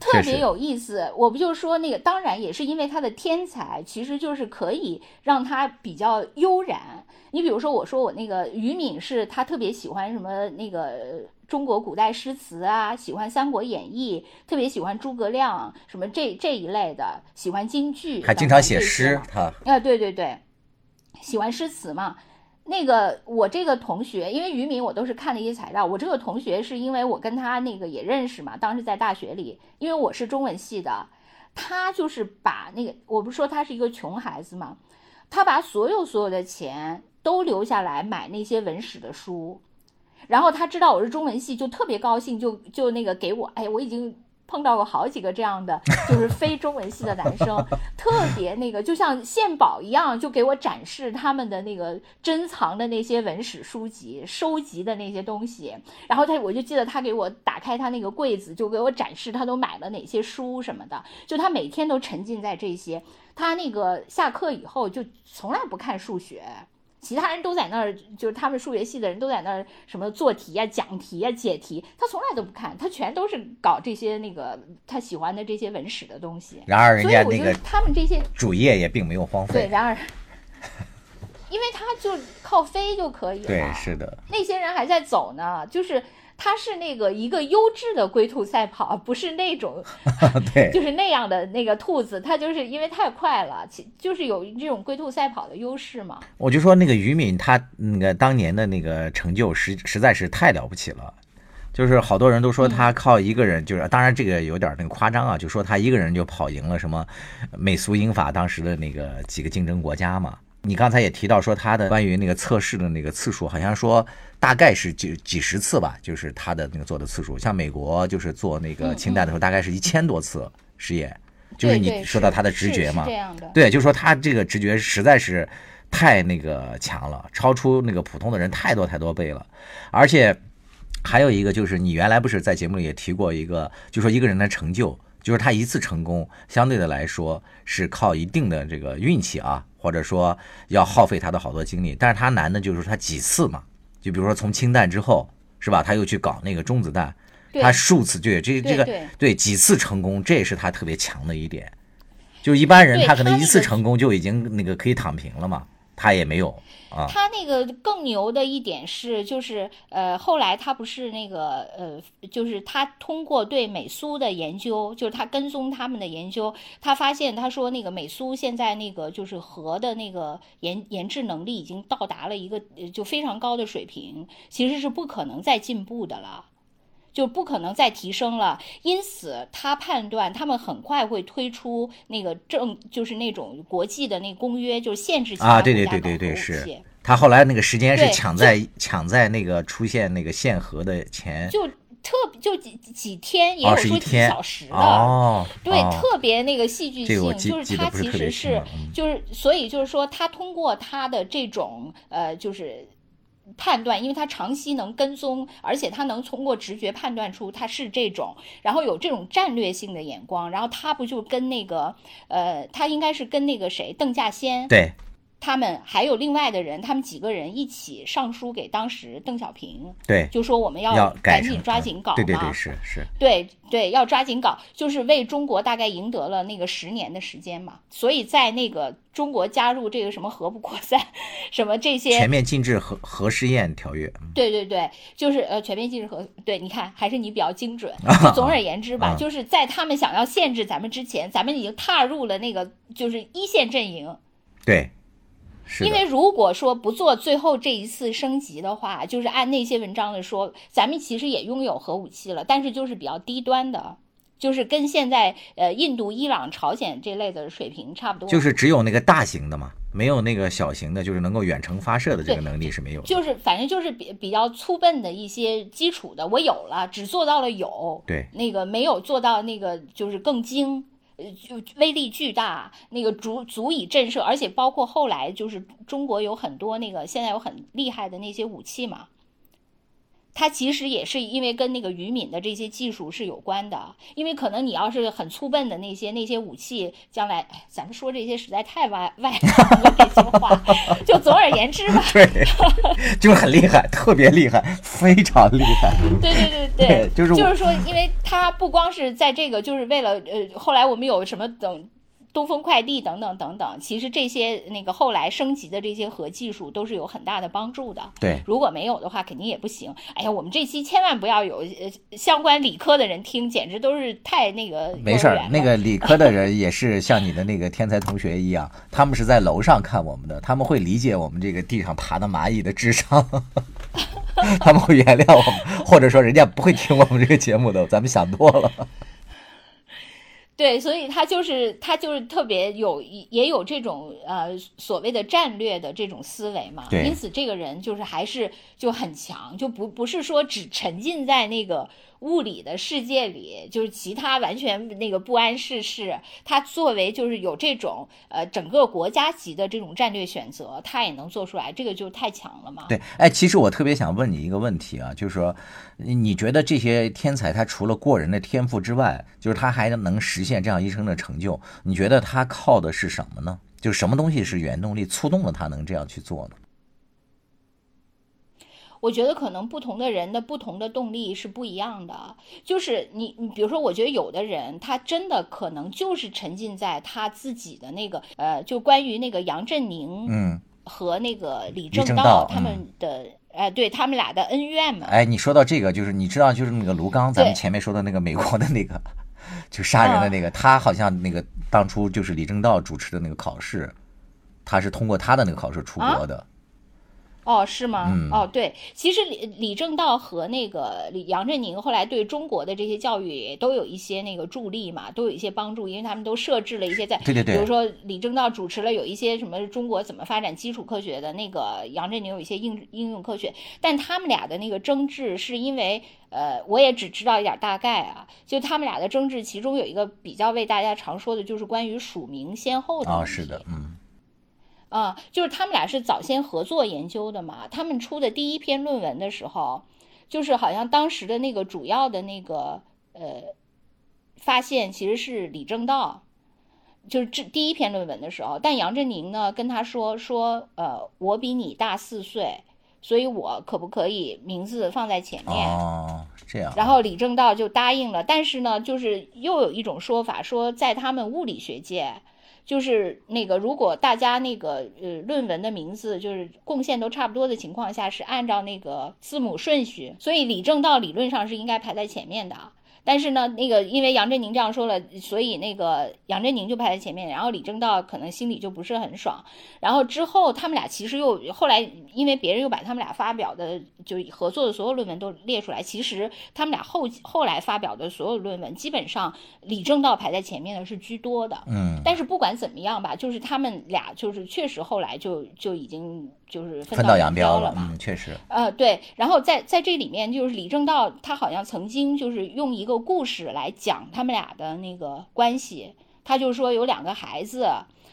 特别有意思。我不就说那个，当然也是因为他的天才，其实就是可以让他比较悠然。你比如说，我说我那个于敏是，他特别喜欢什么那个中国古代诗词啊，喜欢《三国演义》，特别喜欢诸葛亮什么这这一类的，喜欢京剧，还经常写诗。他啊，对对对，喜欢诗词嘛。那个我这个同学，因为于敏我都是看了一些材料。我这个同学是因为我跟他那个也认识嘛，当时在大学里，因为我是中文系的，他就是把那个，我不是说他是一个穷孩子嘛，他把所有所有的钱都留下来买那些文史的书，然后他知道我是中文系，就特别高兴，就就那个给我，哎，我已经。碰到过好几个这样的，就是非中文系的男生，特别那个，就像献宝一样，就给我展示他们的那个珍藏的那些文史书籍、收集的那些东西。然后他，我就记得他给我打开他那个柜子，就给我展示他都买了哪些书什么的。就他每天都沉浸在这些，他那个下课以后就从来不看数学。其他人都在那儿，就是他们数学系的人都在那儿什么做题呀、讲题呀、解题，他从来都不看，他全都是搞这些那个他喜欢的这些文史的东西。然而人家那个他们这些主业也并没有荒废。对，然而，因为他就靠飞就可以了。对，是的。那些人还在走呢，就是。它是那个一个优质的龟兔赛跑，不是那种，对，就是那样的那个兔子，它就是因为太快了，其就是有这种龟兔赛跑的优势嘛。我就说那个于敏，他那个当年的那个成就实实在是太了不起了，就是好多人都说他靠一个人，就是当然这个有点那个夸张啊，就说他一个人就跑赢了什么美苏英法当时的那个几个竞争国家嘛。你刚才也提到说他的关于那个测试的那个次数，好像说大概是几几十次吧，就是他的那个做的次数。像美国就是做那个氢弹的时候，大概是一千多次实验。就是你说到他的直觉嘛，对，就是说他这个直觉实在是太那个强了，超出那个普通的人太多太多倍了。而且还有一个就是你原来不是在节目里也提过一个，就说一个人的成就，就是他一次成功相对的来说是靠一定的这个运气啊。或者说要耗费他的好多精力，但是他难的就是他几次嘛，就比如说从氢弹之后，是吧？他又去搞那个中子弹，他数次对这这个对几次成功，这也是他特别强的一点。就一般人他可能一次成功就已经那个可以躺平了嘛。他也没有啊。他那个更牛的一点是，就是呃，后来他不是那个呃，就是他通过对美苏的研究，就是他跟踪他们的研究，他发现他说那个美苏现在那个就是核的那个研研制能力已经到达了一个就非常高的水平，其实是不可能再进步的了。就不可能再提升了，因此他判断他们很快会推出那个正，就是那种国际的那公约，就是限制啊，对对对对对，是。他后来那个时间是抢在抢在那个出现那个限核的前，就特就几几天，也哦有说几小时的，哦，对，哦特别那个戏剧性，就是他其实是就是所以就是说他通过他的这种呃就是。判断，因为他长期能跟踪，而且他能通过直觉判断出他是这种，然后有这种战略性的眼光，然后他不就跟那个呃，他应该是跟那个谁邓稼先，对。他们还有另外的人，他们几个人一起上书给当时邓小平，对，就说我们要赶紧抓紧搞嘛，对对对，是是，对对，要抓紧搞，就是为中国大概赢得了那个十年的时间嘛。所以在那个中国加入这个什么核不扩散，什么这些全，面禁止核核试验条约，嗯对对对，就是呃全面禁止核。对，你看还是你比较精准。就总而言之吧，啊就是在他们想要限制咱们之前，咱们已经踏入了那个就是一线阵营。对，因为如果说不做最后这一次升级的话，就是按那些文章的说，咱们其实也拥有核武器了，但是就是比较低端的，就是跟现在呃印度、伊朗、朝鲜这类的水平差不多。就是只有那个大型的嘛，没有那个小型的，就是能够远程发射的这个能力是没有的。就是反正就是比比较粗笨的一些基础的，我有了，只做到了有，对那个没有做到那个就是更精，呃，就威力巨大，那个足足以震慑，而且包括后来就是中国有很多那个现在有很厉害的那些武器嘛。它其实也是因为跟那个渔民的这些技术是有关的，因为可能你要是很粗笨的那些那些武器，将来哎，咱们说这些实在太外外行了，这些话。就总而言之吧，对，就是很厉害，特别厉害，非常厉害。对对对对，对就是就是说，因为它不光是在这个，就是为了呃，后来我们有什么等。东风快递等等等等，其实这些那个后来升级的这些核技术都是有很大的帮助的。对，如果没有的话，肯定也不行。哎呀，我们这期千万不要有呃相关理科的人听，简直都是太那个没事儿那个理科的人也是像你的那个天才同学一样，他们是在楼上看我们的，他们会理解我们这个地上爬的蚂蚁的智商，他们会原谅我们，或者说人家不会听我们这个节目的，咱们想多了。对，所以他就是他就是特别有也有这种呃所谓的战略的这种思维嘛，对。因此这个人就是还是就很强，就不不是说只沉浸在那个物理的世界里，就是其他完全那个不谙世事。他作为就是有这种呃整个国家级的这种战略选择，他也能做出来，这个就太强了嘛。对，哎，其实我特别想问你一个问题啊，就是说，你觉得这些天才他除了过人的天赋之外，就是他还能实现这样一生的成就，你觉得他靠的是什么呢？就是什么东西是原动力促动了他能这样去做呢？我觉得可能不同的人的不同的动力是不一样的。就是你，你比如说，我觉得有的人他真的可能就是沉浸在他自己的那个呃，就关于那个杨振宁嗯，和那个李正政道嗯他们的。哎，对他们俩的恩怨嘛，哎，你说到这个，就是你知道，就是那个卢刚，咱们前面说的那个美国的那个，就杀人的那个，他好像那个当初就是李政道主持的那个考试，他是通过他的那个考试出国的。哦，是吗？嗯哦，对，其实李李政道和那个李杨振宁后来对中国的这些教育也都有一些那个助力嘛，都有一些帮助，因为他们都设置了一些在，对对对比如说李政道主持了有一些什么中国怎么发展基础科学的那个，杨振宁有一些应应用科学，但他们俩的那个争执是因为，呃，我也只知道一点大概啊，就他们俩的争执，其中有一个比较为大家常说的就是关于署名先后的啊、问题是的，嗯，啊、就是他们俩是早先合作研究的嘛。他们出的第一篇论文的时候，就是好像当时的那个主要的那个呃发现其实是李政道，就是这第一篇论文的时候，但杨振宁呢跟他说说呃我比你大四岁，所以我可不可以名字放在前面？哦，这样，然后李政道就答应了，但是呢，就是又有一种说法说，在他们物理学界，就是那个如果大家那个呃论文的名字就是贡献都差不多的情况下，是按照那个字母顺序，所以李政道理论上是应该排在前面的。但是呢，那个因为杨振宁这样说了，所以那个杨振宁就排在前面，然后李政道可能心里就不是很爽。然后之后他们俩其实又后来，因为别人又把他们俩发表的就合作的所有论文都列出来，其实他们俩后后来发表的所有论文，基本上李政道排在前面的是居多的。嗯，但是不管怎么样吧，就是他们俩就是确实后来就就已经就是分道扬镳了嘛。嗯，确实。呃，对。然后在在这里面，就是李政道他好像曾经就是用一个。故事来讲他们俩的那个关系，他就说有两个孩子。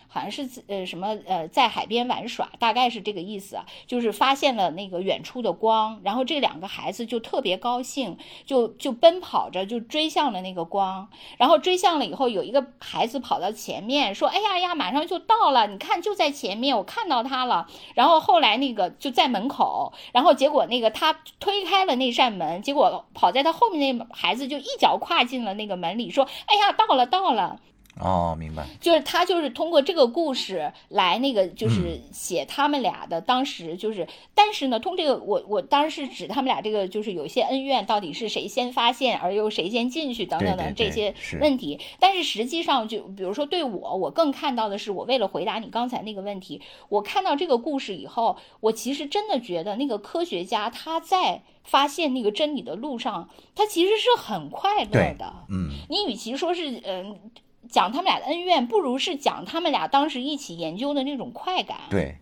好像是呃什么呃在海边玩耍，大概是这个意思，就是发现了那个远处的光，然后这两个孩子就特别高兴，就就奔跑着就追向了那个光，然后追向了以后，有一个孩子跑到前面说：“哎呀呀，马上就到了，你看就在前面，我看到他了。”然后后来那个就在门口，然后结果那个他推开了那扇门，结果跑在他后面那孩子就一脚跨进了那个门里，说：“哎呀，到了到了。”哦，明白，就是他就是通过这个故事来那个就是写他们俩的当时就是，但是呢，通这个我我当然是指他们俩这个就是有一些恩怨，到底是谁先发现，而又谁先进去等等等这些问题。但是实际上就比如说对我，我更看到的是，我为了回答你刚才那个问题，我看到这个故事以后，我其实真的觉得那个科学家他在发现那个真理的路上，他其实是很快乐的。嗯，你与其说是嗯。讲他们俩的恩怨，不如是讲他们俩当时一起研究的那种快感。对，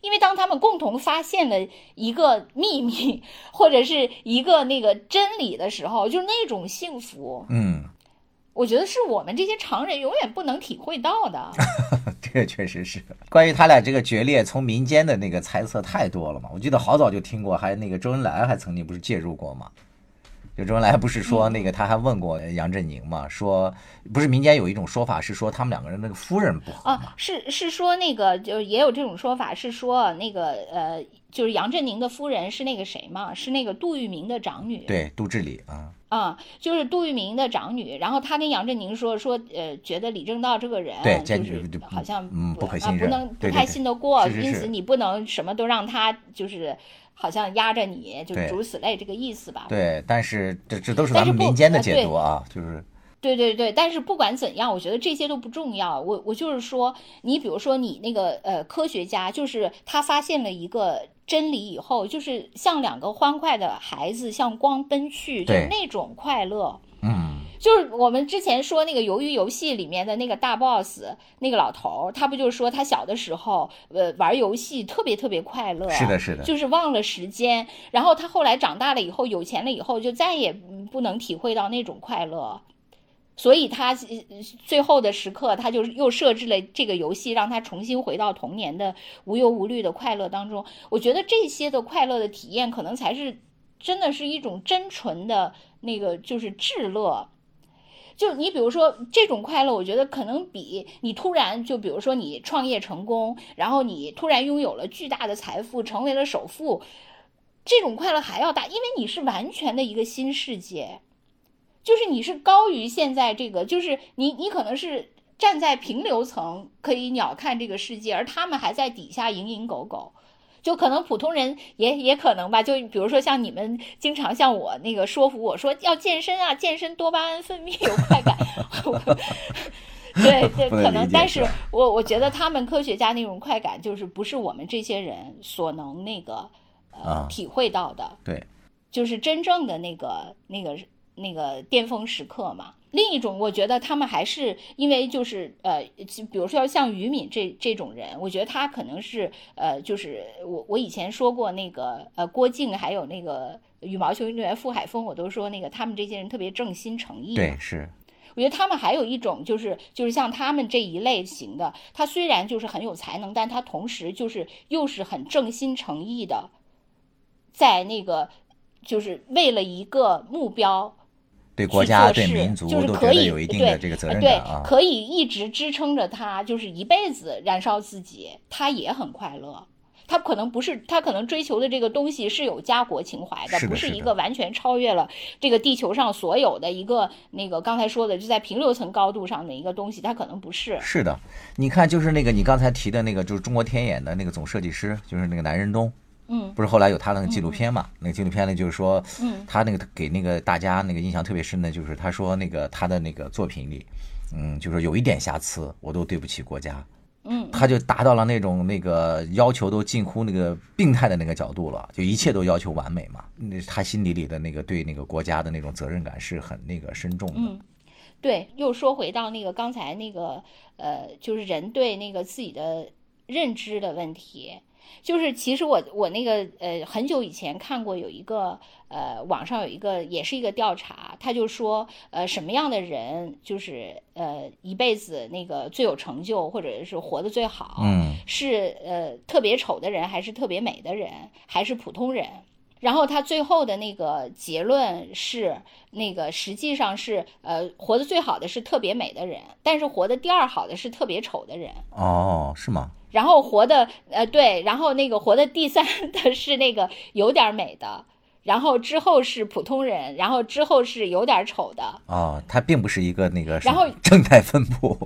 因为当他们共同发现了一个秘密或者是一个那个真理的时候，就是那种幸福。嗯，我觉得是我们这些常人永远不能体会到的。这个确实是关于他俩这个决裂，从民间的那个猜测太多了嘛。我记得好早就听过，还那个周恩来还曾经不是介入过吗？就周恩来不是说那个，他还问过杨振宁嘛？说不是民间有一种说法是说他们两个人那个夫人不和啊？是是说那个就也有这种说法是说那个呃，就是杨振宁的夫人是那个谁嘛？是那个杜聿明的长女。对，杜志礼啊。啊，就是杜聿明的长女。然后他跟杨振宁说说呃，觉得李政道这个人就是好像嗯不可信任，不能不太信得过，因此你不能什么都让他就是。好像压着你，就诸如此类这个意思吧。对，但是这这都是咱们民间的解读啊，就是。对对对，但是不管怎样，我觉得这些都不重要。我我就是说，你比如说你那个呃科学家，就是他发现了一个真理以后，就是像两个欢快的孩子向光奔去，就是那种快乐。嗯。就是我们之前说那个《鱿鱼游戏》里面的那个大 boss，那个老头儿，他不就是说他小的时候，呃，玩游戏特别特别快乐，是的，是的，就是忘了时间。然后他后来长大了以后，有钱了以后，就再也不能体会到那种快乐。所以他最后的时刻，他就又设置了这个游戏，让他重新回到童年的无忧无虑的快乐当中。我觉得这些的快乐的体验，可能才是真的是一种真纯的那个，就是至乐。就你比如说这种快乐，我觉得可能比你突然就比如说你创业成功，然后你突然拥有了巨大的财富，成为了首富，这种快乐还要大，因为你是完全的一个新世界，就是你是高于现在这个，就是你你可能是站在平流层可以鸟瞰这个世界，而他们还在底下蝇营狗苟。就可能普通人也也可能吧，就比如说像你们经常像我那个说服我说要健身啊，健身多巴胺分泌有快感，对 对，可能，但是我我觉得他们科学家那种快感就是不是我们这些人所能那个呃体会到的，对，就是真正的那个那个那个巅峰时刻嘛。另一种，我觉得他们还是因为就是呃，比如说像于敏这这种人，我觉得他可能是呃，就是我我以前说过那个呃郭靖，还有那个羽毛球运动员傅海峰，我都说那个他们这些人特别正心诚意。对，是。我觉得他们还有一种就是就是像他们这一类型的，他虽然就是很有才能，但他同时就是又是很正心诚意的，在那个就是为了一个目标。对国家、对民族都觉得有一定的这个责任感啊，可以一直支撑着他，就是一辈子燃烧自己，他也很快乐。他可能不是，他可能追求的这个东西是有家国情怀的，不是一个完全超越了这个地球上所有的一个那个刚才说的就在平流层高度上的一个东西，他可能不是。是的，你看，就是那个你刚才提的那个，就是中国天眼的那个总设计师，就是那个南仁东。嗯，不是后来有他那个纪录片嘛？那个纪录片呢，就是说，嗯，他那个给那个大家那个印象特别深的，就是他说那个他的那个作品里，嗯，就是有一点瑕疵，我都对不起国家。嗯，他就达到了那种那个要求都近乎那个病态的那个角度了，就一切都要求完美嘛。那他心底里的那个对那个国家的那种责任感是很那个深重的。嗯，对，又说回到那个刚才那个呃，就是人对那个自己的认知的问题。就是其实我我那个呃很久以前看过有一个呃网上有一个也是一个调查，他就说呃什么样的人就是呃一辈子那个最有成就或者是活得最好，嗯，是呃特别丑的人还是特别美的人还是普通人？然后他最后的那个结论是那个实际上是呃活得最好的是特别美的人，但是活得第二好的是特别丑的人。哦，是吗？然后活的呃对，然后那个活的第三的是那个有点美的，然后之后是普通人，然后之后是有点丑的。哦，它并不是一个那个然后 正态分布。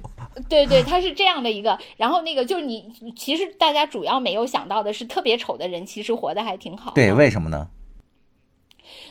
对对，它是这样的一个。然后那个就是你其实大家主要没有想到的是，特别丑的人其实活得还挺好。对，为什么呢？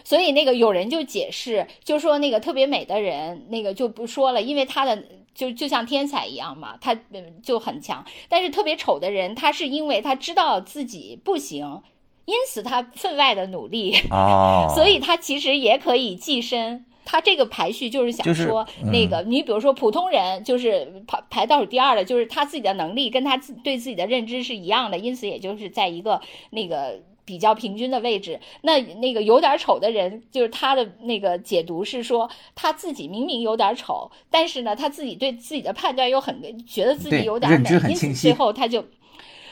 所以那个有人就解释，就说那个特别美的人，那个就不说了，因为他的。就就像天才一样嘛，他就很强。但是特别丑的人，他是因为他知道自己不行，因此他分外的努力。哦，所以他其实也可以跻身。他这个排序就是想说，那个你比如说普通人，就是排排倒数第二的，就是他自己的能力跟他自对自己的认知是一样的，因此也就是在一个那个。比较平均的位置，那那个有点丑的人，就是他的那个解读是说，他自己明明有点丑，但是呢，他自己对自己的判断又很觉得自己有点美，因此最后他就，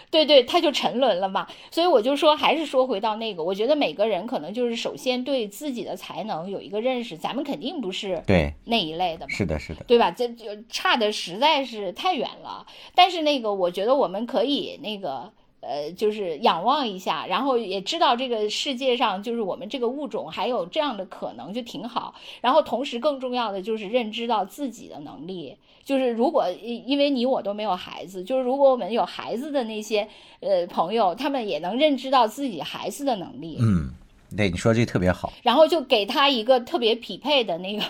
对对，他就沉沦了嘛。所以我就说，还是说回到那个，我觉得每个人可能就是首先对自己的才能有一个认识，咱们肯定不是对那一类的嘛，是的，是的，对吧？这就差的实在是太远了。但是那个，我觉得我们可以那个。呃，就是仰望一下，然后也知道这个世界上就是我们这个物种还有这样的可能，就挺好。然后同时更重要的就是认知到自己的能力，就是如果因为你我都没有孩子，就是如果我们有孩子的那些呃朋友，他们也能认知到自己孩子的能力。嗯，对，你说这特别好。然后就给他一个特别匹配的那个，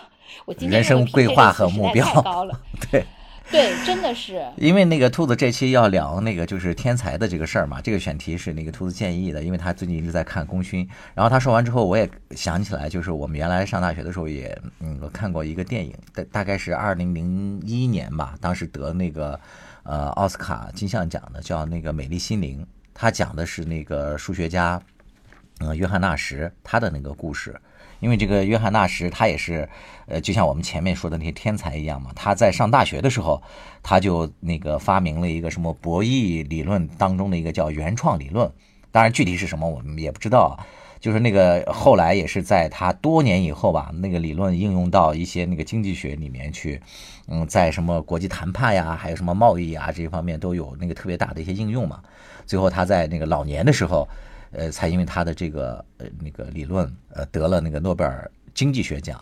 我今天人生规划和目标太高了。对。对，真的是 因为那个兔子这期要聊那个就是天才的这个事儿嘛，这个选题是那个兔子建议的，因为他最近一直在看功勋。然后他说完之后，我也想起来，就是我们原来上大学的时候也嗯看过一个电影，大大概是二零零一年吧，当时得那个呃奥斯卡金像奖的，叫那个《美丽心灵》，他讲的是那个数学家嗯约翰纳什他的那个故事。因为这个约翰纳什，他也是，呃，就像我们前面说的那些天才一样嘛。他在上大学的时候，他就那个发明了一个什么博弈理论当中的一个叫原创理论。当然，具体是什么我们也不知道。就是那个后来也是在他多年以后吧，那个理论应用到一些那个经济学里面去，嗯，在什么国际谈判呀，还有什么贸易啊这些方面都有那个特别大的一些应用嘛。最后他在那个老年的时候。呃，才因为他的这个呃那个理论，呃得了那个诺贝尔经济学奖，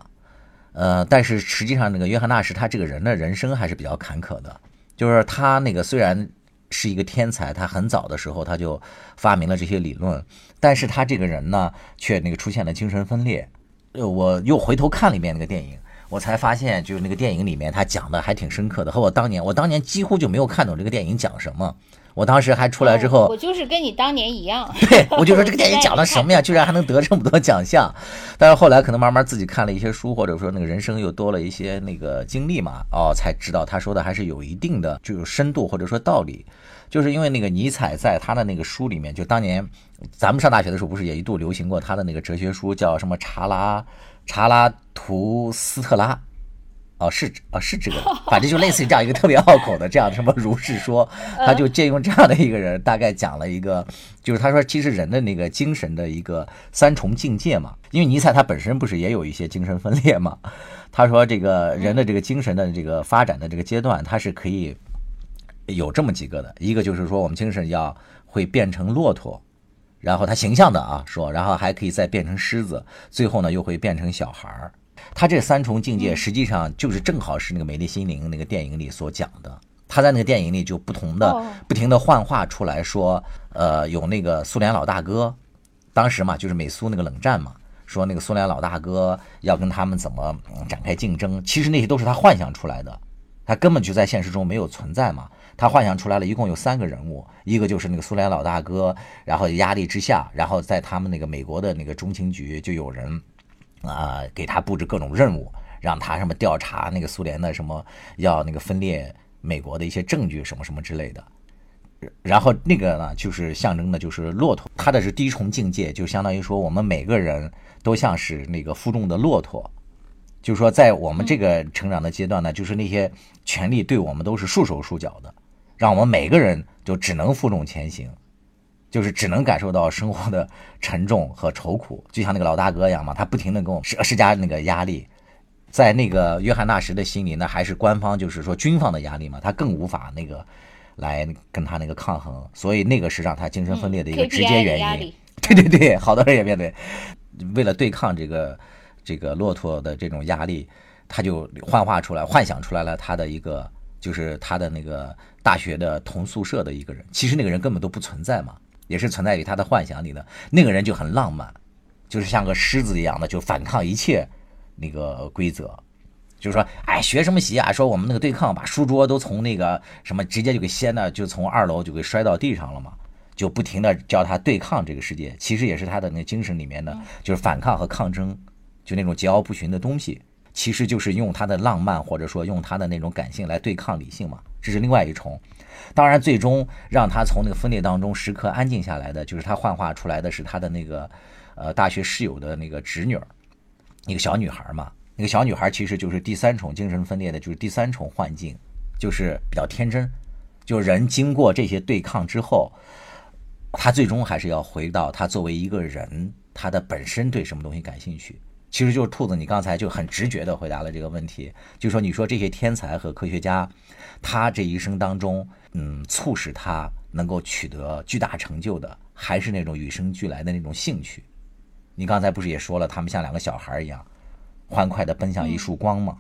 呃，但是实际上那个约翰纳什他这个人的人生还是比较坎坷的，就是他那个虽然是一个天才，他很早的时候他就发明了这些理论，但是他这个人呢却那个出现了精神分裂。呃，我又回头看了一遍那个电影，我才发现就是那个电影里面他讲的还挺深刻的，和我当年我当年几乎就没有看懂这个电影讲什么。我当时还出来之后，我就是跟你当年一样，对我就说这个 电影讲了什么呀？居然还能得这么多奖项。但是后来可能慢慢自己看了一些书，或者说那个人生又多了一些那个经历嘛，哦，才知道他说的还是有一定的就是深度或者说道理。就是因为那个尼采在他的那个书里面，就当年咱们上大学的时候，不是也一度流行过他的那个哲学书，叫什么查拉查拉图斯特拉。哦，是哦，是这个，反正就类似于这样一个特别拗口的这样的什么如是说，他就借用这样的一个人，大概讲了一个，就是他说其实人的那个精神的一个三重境界嘛，因为尼采他本身不是也有一些精神分裂嘛，他说这个人的这个精神的这个发展的这个阶段，他是可以有这么几个的，一个就是说我们精神要会变成骆驼，然后他形象的啊说，然后还可以再变成狮子，最后呢又会变成小孩儿。他这三重境界实际上就是正好是那个《美丽心灵》那个电影里所讲的，他在那个电影里就不同的、不停的幻化出来说，呃，有那个苏联老大哥，当时嘛就是美苏那个冷战嘛，说那个苏联老大哥要跟他们怎么展开竞争，其实那些都是他幻想出来的，他根本就在现实中没有存在嘛。他幻想出来了一共有三个人物，一个就是那个苏联老大哥，然后压力之下，然后在他们那个美国的那个中情局就有人啊给他布置各种任务，让他什么调查那个苏联的什么要那个分裂美国的一些证据什么什么之类的。然后那个呢，就是象征的，就是骆驼，它的是第一重境界，就相当于说我们每个人都像是那个负重的骆驼。就是说，在我们这个成长的阶段呢，就是那些权利对我们都是束手束脚的。让我们每个人就只能负重前行，就是只能感受到生活的沉重和愁苦，就像那个老大哥一样嘛，他不停的给我们施施加那个压力，在那个约翰纳什的心里，那还是官方就是说军方的压力嘛，他更无法那个来跟他那个抗衡，所以那个是让他精神分裂的一个直接原因。对对对，好多人也面对，为了对抗这个这个骆驼的这种压力，他就幻化出来、幻想出来了他的一个。就是他的那个大学的同宿舍的一个人，其实那个人根本都不存在嘛，也是存在于他的幻想里的。那个人就很浪漫，就是像个狮子一样的，就反抗一切那个规则。就是说，哎，学什么习啊？说我们那个对抗，把书桌都从那个什么直接就给掀的，就从二楼就给摔到地上了嘛。就不停的教他对抗这个世界，其实也是他的那精神里面的，就是反抗和抗争，就那种桀骜不驯的东西。其实就是用他的浪漫，或者说用他的那种感性来对抗理性嘛，这是另外一重。当然，最终让他从那个分裂当中时刻安静下来的，就是他幻化出来的是他的那个，呃，大学室友的那个侄女儿，一个小女孩嘛。那个小女孩其实就是第三重精神分裂的，就是第三重幻境，就是比较天真。就人经过这些对抗之后，他最终还是要回到他作为一个人，他的本身对什么东西感兴趣。其实就是兔子，你刚才就很直觉地回答了这个问题，就说你说这些天才和科学家，他这一生当中，嗯，促使他能够取得巨大成就的，还是那种与生俱来的那种兴趣。你刚才不是也说了，他们像两个小孩一样，欢快地奔向一束光吗？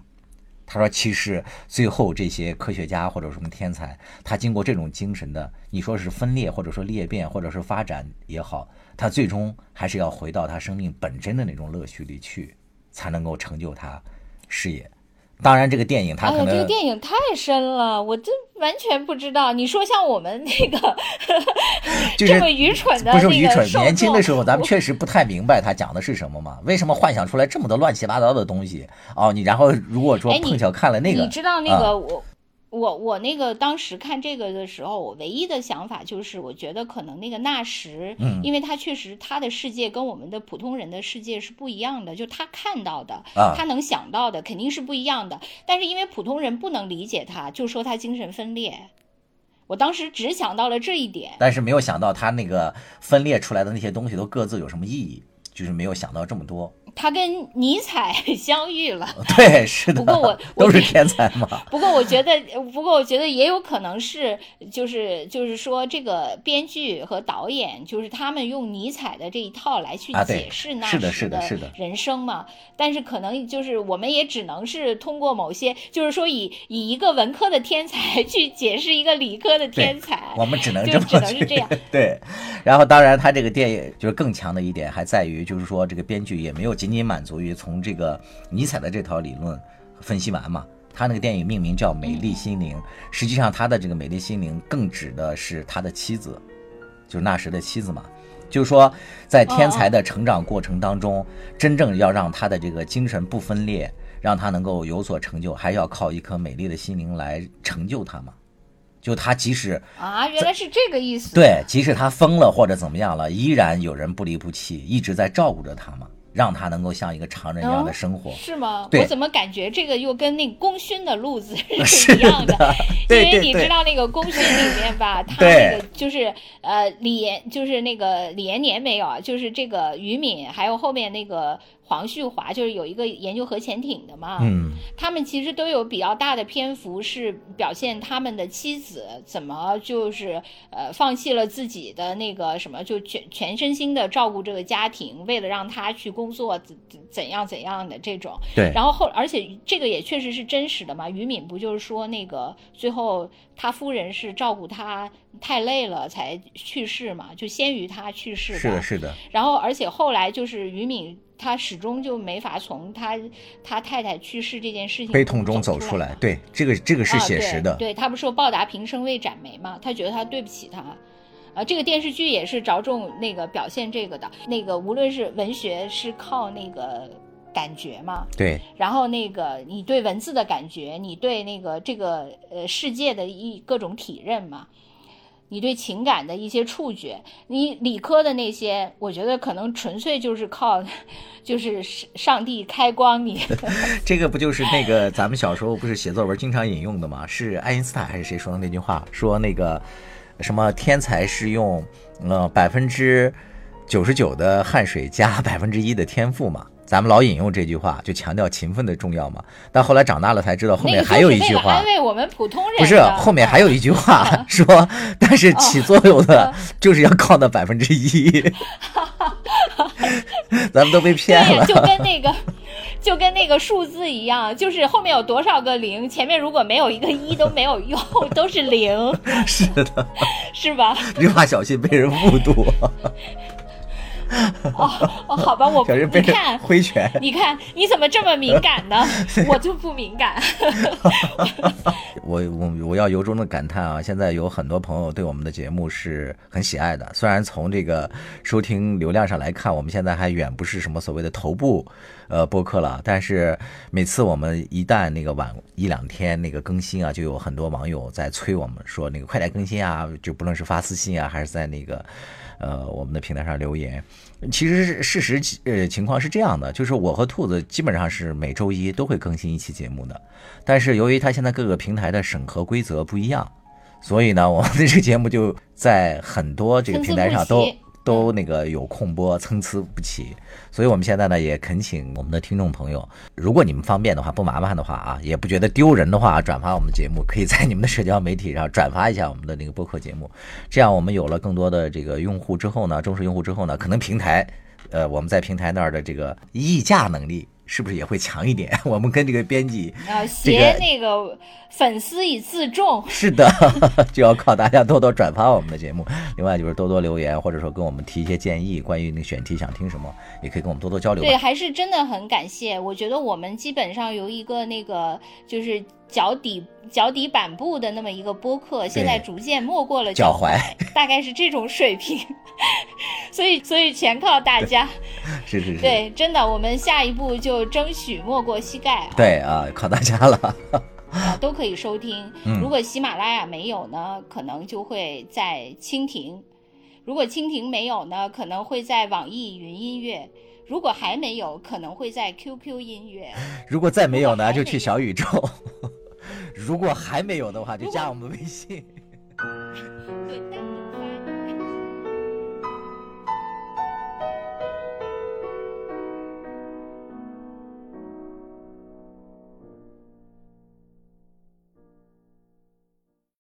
他说，其实最后这些科学家或者什么天才，他经过这种精神的，你说是分裂，或者说裂变，或者是发展也好。他最终还是要回到他生命本真的那种乐趣里去，才能够成就他事业。当然，这个电影他可能这个电影太深了，我真完全不知道。你说像我们那个 这么愚蠢的，不是愚蠢。年轻的时候，咱们确实不太明白他讲的是什么嘛？为什么幻想出来这么多乱七八糟的东西？哦，你然后如果说碰巧看了那个，你知道那个我。我我那个当时看这个的时候，我唯一的想法就是，我觉得可能那个纳什，嗯，因为他确实他的世界跟我们的普通人的世界是不一样的，就他看到的，他能想到的肯定是不一样的。但是因为普通人不能理解他，就说他精神分裂。我当时只想到了这一点，但是没有想到他那个分裂出来的那些东西都各自有什么意义，就是没有想到这么多。他跟尼采相遇了，对，是的。不过我都是天才嘛。不过我觉得，不过我觉得也有可能是，就是就是说，这个编剧和导演就是他们用尼采的这一套来去解释纳什的人生嘛。但是可能就是我们也只能是通过某些，就是说以以一个文科的天才去解释一个理科的天才，我们只能就只能是这样。对。然后当然，他这个电影就是更强的一点还在于，就是说这个编剧也没有。仅仅满足于从这个尼采的这套理论分析完嘛？他那个电影命名叫《美丽心灵》，实际上他的这个美丽心灵更指的是他的妻子，就是纳什的妻子嘛。就是说，在天才的成长过程当中，真正要让他的这个精神不分裂，让他能够有所成就，还要靠一颗美丽的心灵来成就他嘛。就他即使啊，原来是这个意思。对，即使他疯了或者怎么样了，依然有人不离不弃，一直在照顾着他嘛。让他能够像一个常人一样的生活，是吗？我怎么感觉这个又跟那功勋的路子是一样的？因为你知道那个功勋里面吧，他那个就是呃李延，就是那个李延年没有啊，就是这个于敏，还有后面那个黄旭华，就是有一个研究核潜艇的嘛，嗯，他们其实都有比较大的篇幅是表现他们的妻子怎么就是呃放弃了自己的那个什么，就全全身心的照顾这个家庭，为了让他去工作怎怎怎样怎样的这种。对。然后后而且这个也确实是真实的嘛，于敏不就是说那个最后他夫人是照顾他太累了才去世嘛，就先于他去世的。是的，是的。然后而且后来就是于敏。他始终就没法从他他太太去世这件事情悲痛中走出来。对，这个这个是写实的。对他不说报答平生未展眉嘛？他觉得他对不起他。啊，这个电视剧也是着重那个表现这个的。那个无论是文学是靠那个感觉嘛？对。然后那个你对文字的感觉，你对那个这个呃世界的一各种体认嘛？你对情感的一些触觉，你理科的那些，我觉得可能纯粹就是靠，就是上帝开光你。这个不就是那个咱们小时候不是写作文经常引用的吗？是爱因斯坦还是谁说的那句话？说那个什么天才是用呃百分之九十九的汗水加百分之一的天赋嘛？咱们老引用这句话，就强调勤奋的重要嘛。但后来长大了才知道，后面还有一句话，安慰我们普通人。不是，后面还有一句话 说，但是起作用的 就是要靠那百分之一。咱们都被骗了。就跟那个，就跟那个数字一样，就是后面有多少个零，前面如果没有一个一都没有用，都是零。是的，是吧？这句话小心被人误读。哦哦，好吧，我 你看挥拳，你看你怎么这么敏感呢？我就不敏感。我我我要由衷的感叹啊！现在有很多朋友对我们的节目是很喜爱的，虽然从这个收听流量上来看，我们现在还远不是什么所谓的头部呃播客了，但是每次我们一旦那个晚一两天那个更新啊，就有很多网友在催我们说那个快点更新啊，就不论是发私信啊，还是在那个。呃，我们的平台上留言，其实事实呃情况是这样的，就是我和兔子基本上是每周一都会更新一期节目的，但是由于它现在各个平台的审核规则不一样，所以呢，我们的这个节目就在很多这个平台上都。都那个有空播，参差不齐，所以我们现在呢也恳请我们的听众朋友，如果你们方便的话，不麻烦的话啊，也不觉得丢人的话，转发我们的节目，可以在你们的社交媒体上转发一下我们的那个播客节目，这样我们有了更多的这个用户之后呢，忠实用户之后呢，可能平台，呃，我们在平台那儿的这个议价能力。是不是也会强一点？我们跟这个编辑要携那个粉丝以自重。是的，就要靠大家多多转发我们的节目。另外就是多多留言，或者说跟我们提一些建议，关于那个选题想听什么，也可以跟我们多多交流。对，还是真的很感谢。我觉得我们基本上有一个那个就是。脚底脚底板部的那么一个播客，现在逐渐没过了脚踝，大概是这种水平，所以所以全靠大家。是是 是，对，真的，我们下一步就争取没过膝盖。对啊，靠大家了。啊，都可以收听。如果喜马拉雅没有呢，可能就会在蜻蜓；如果蜻蜓没有呢，可能会在网易云音乐。如果还没有可能会在 qq 音乐。如果再没有呢就去小宇宙。如果还没有的话就加我们微信。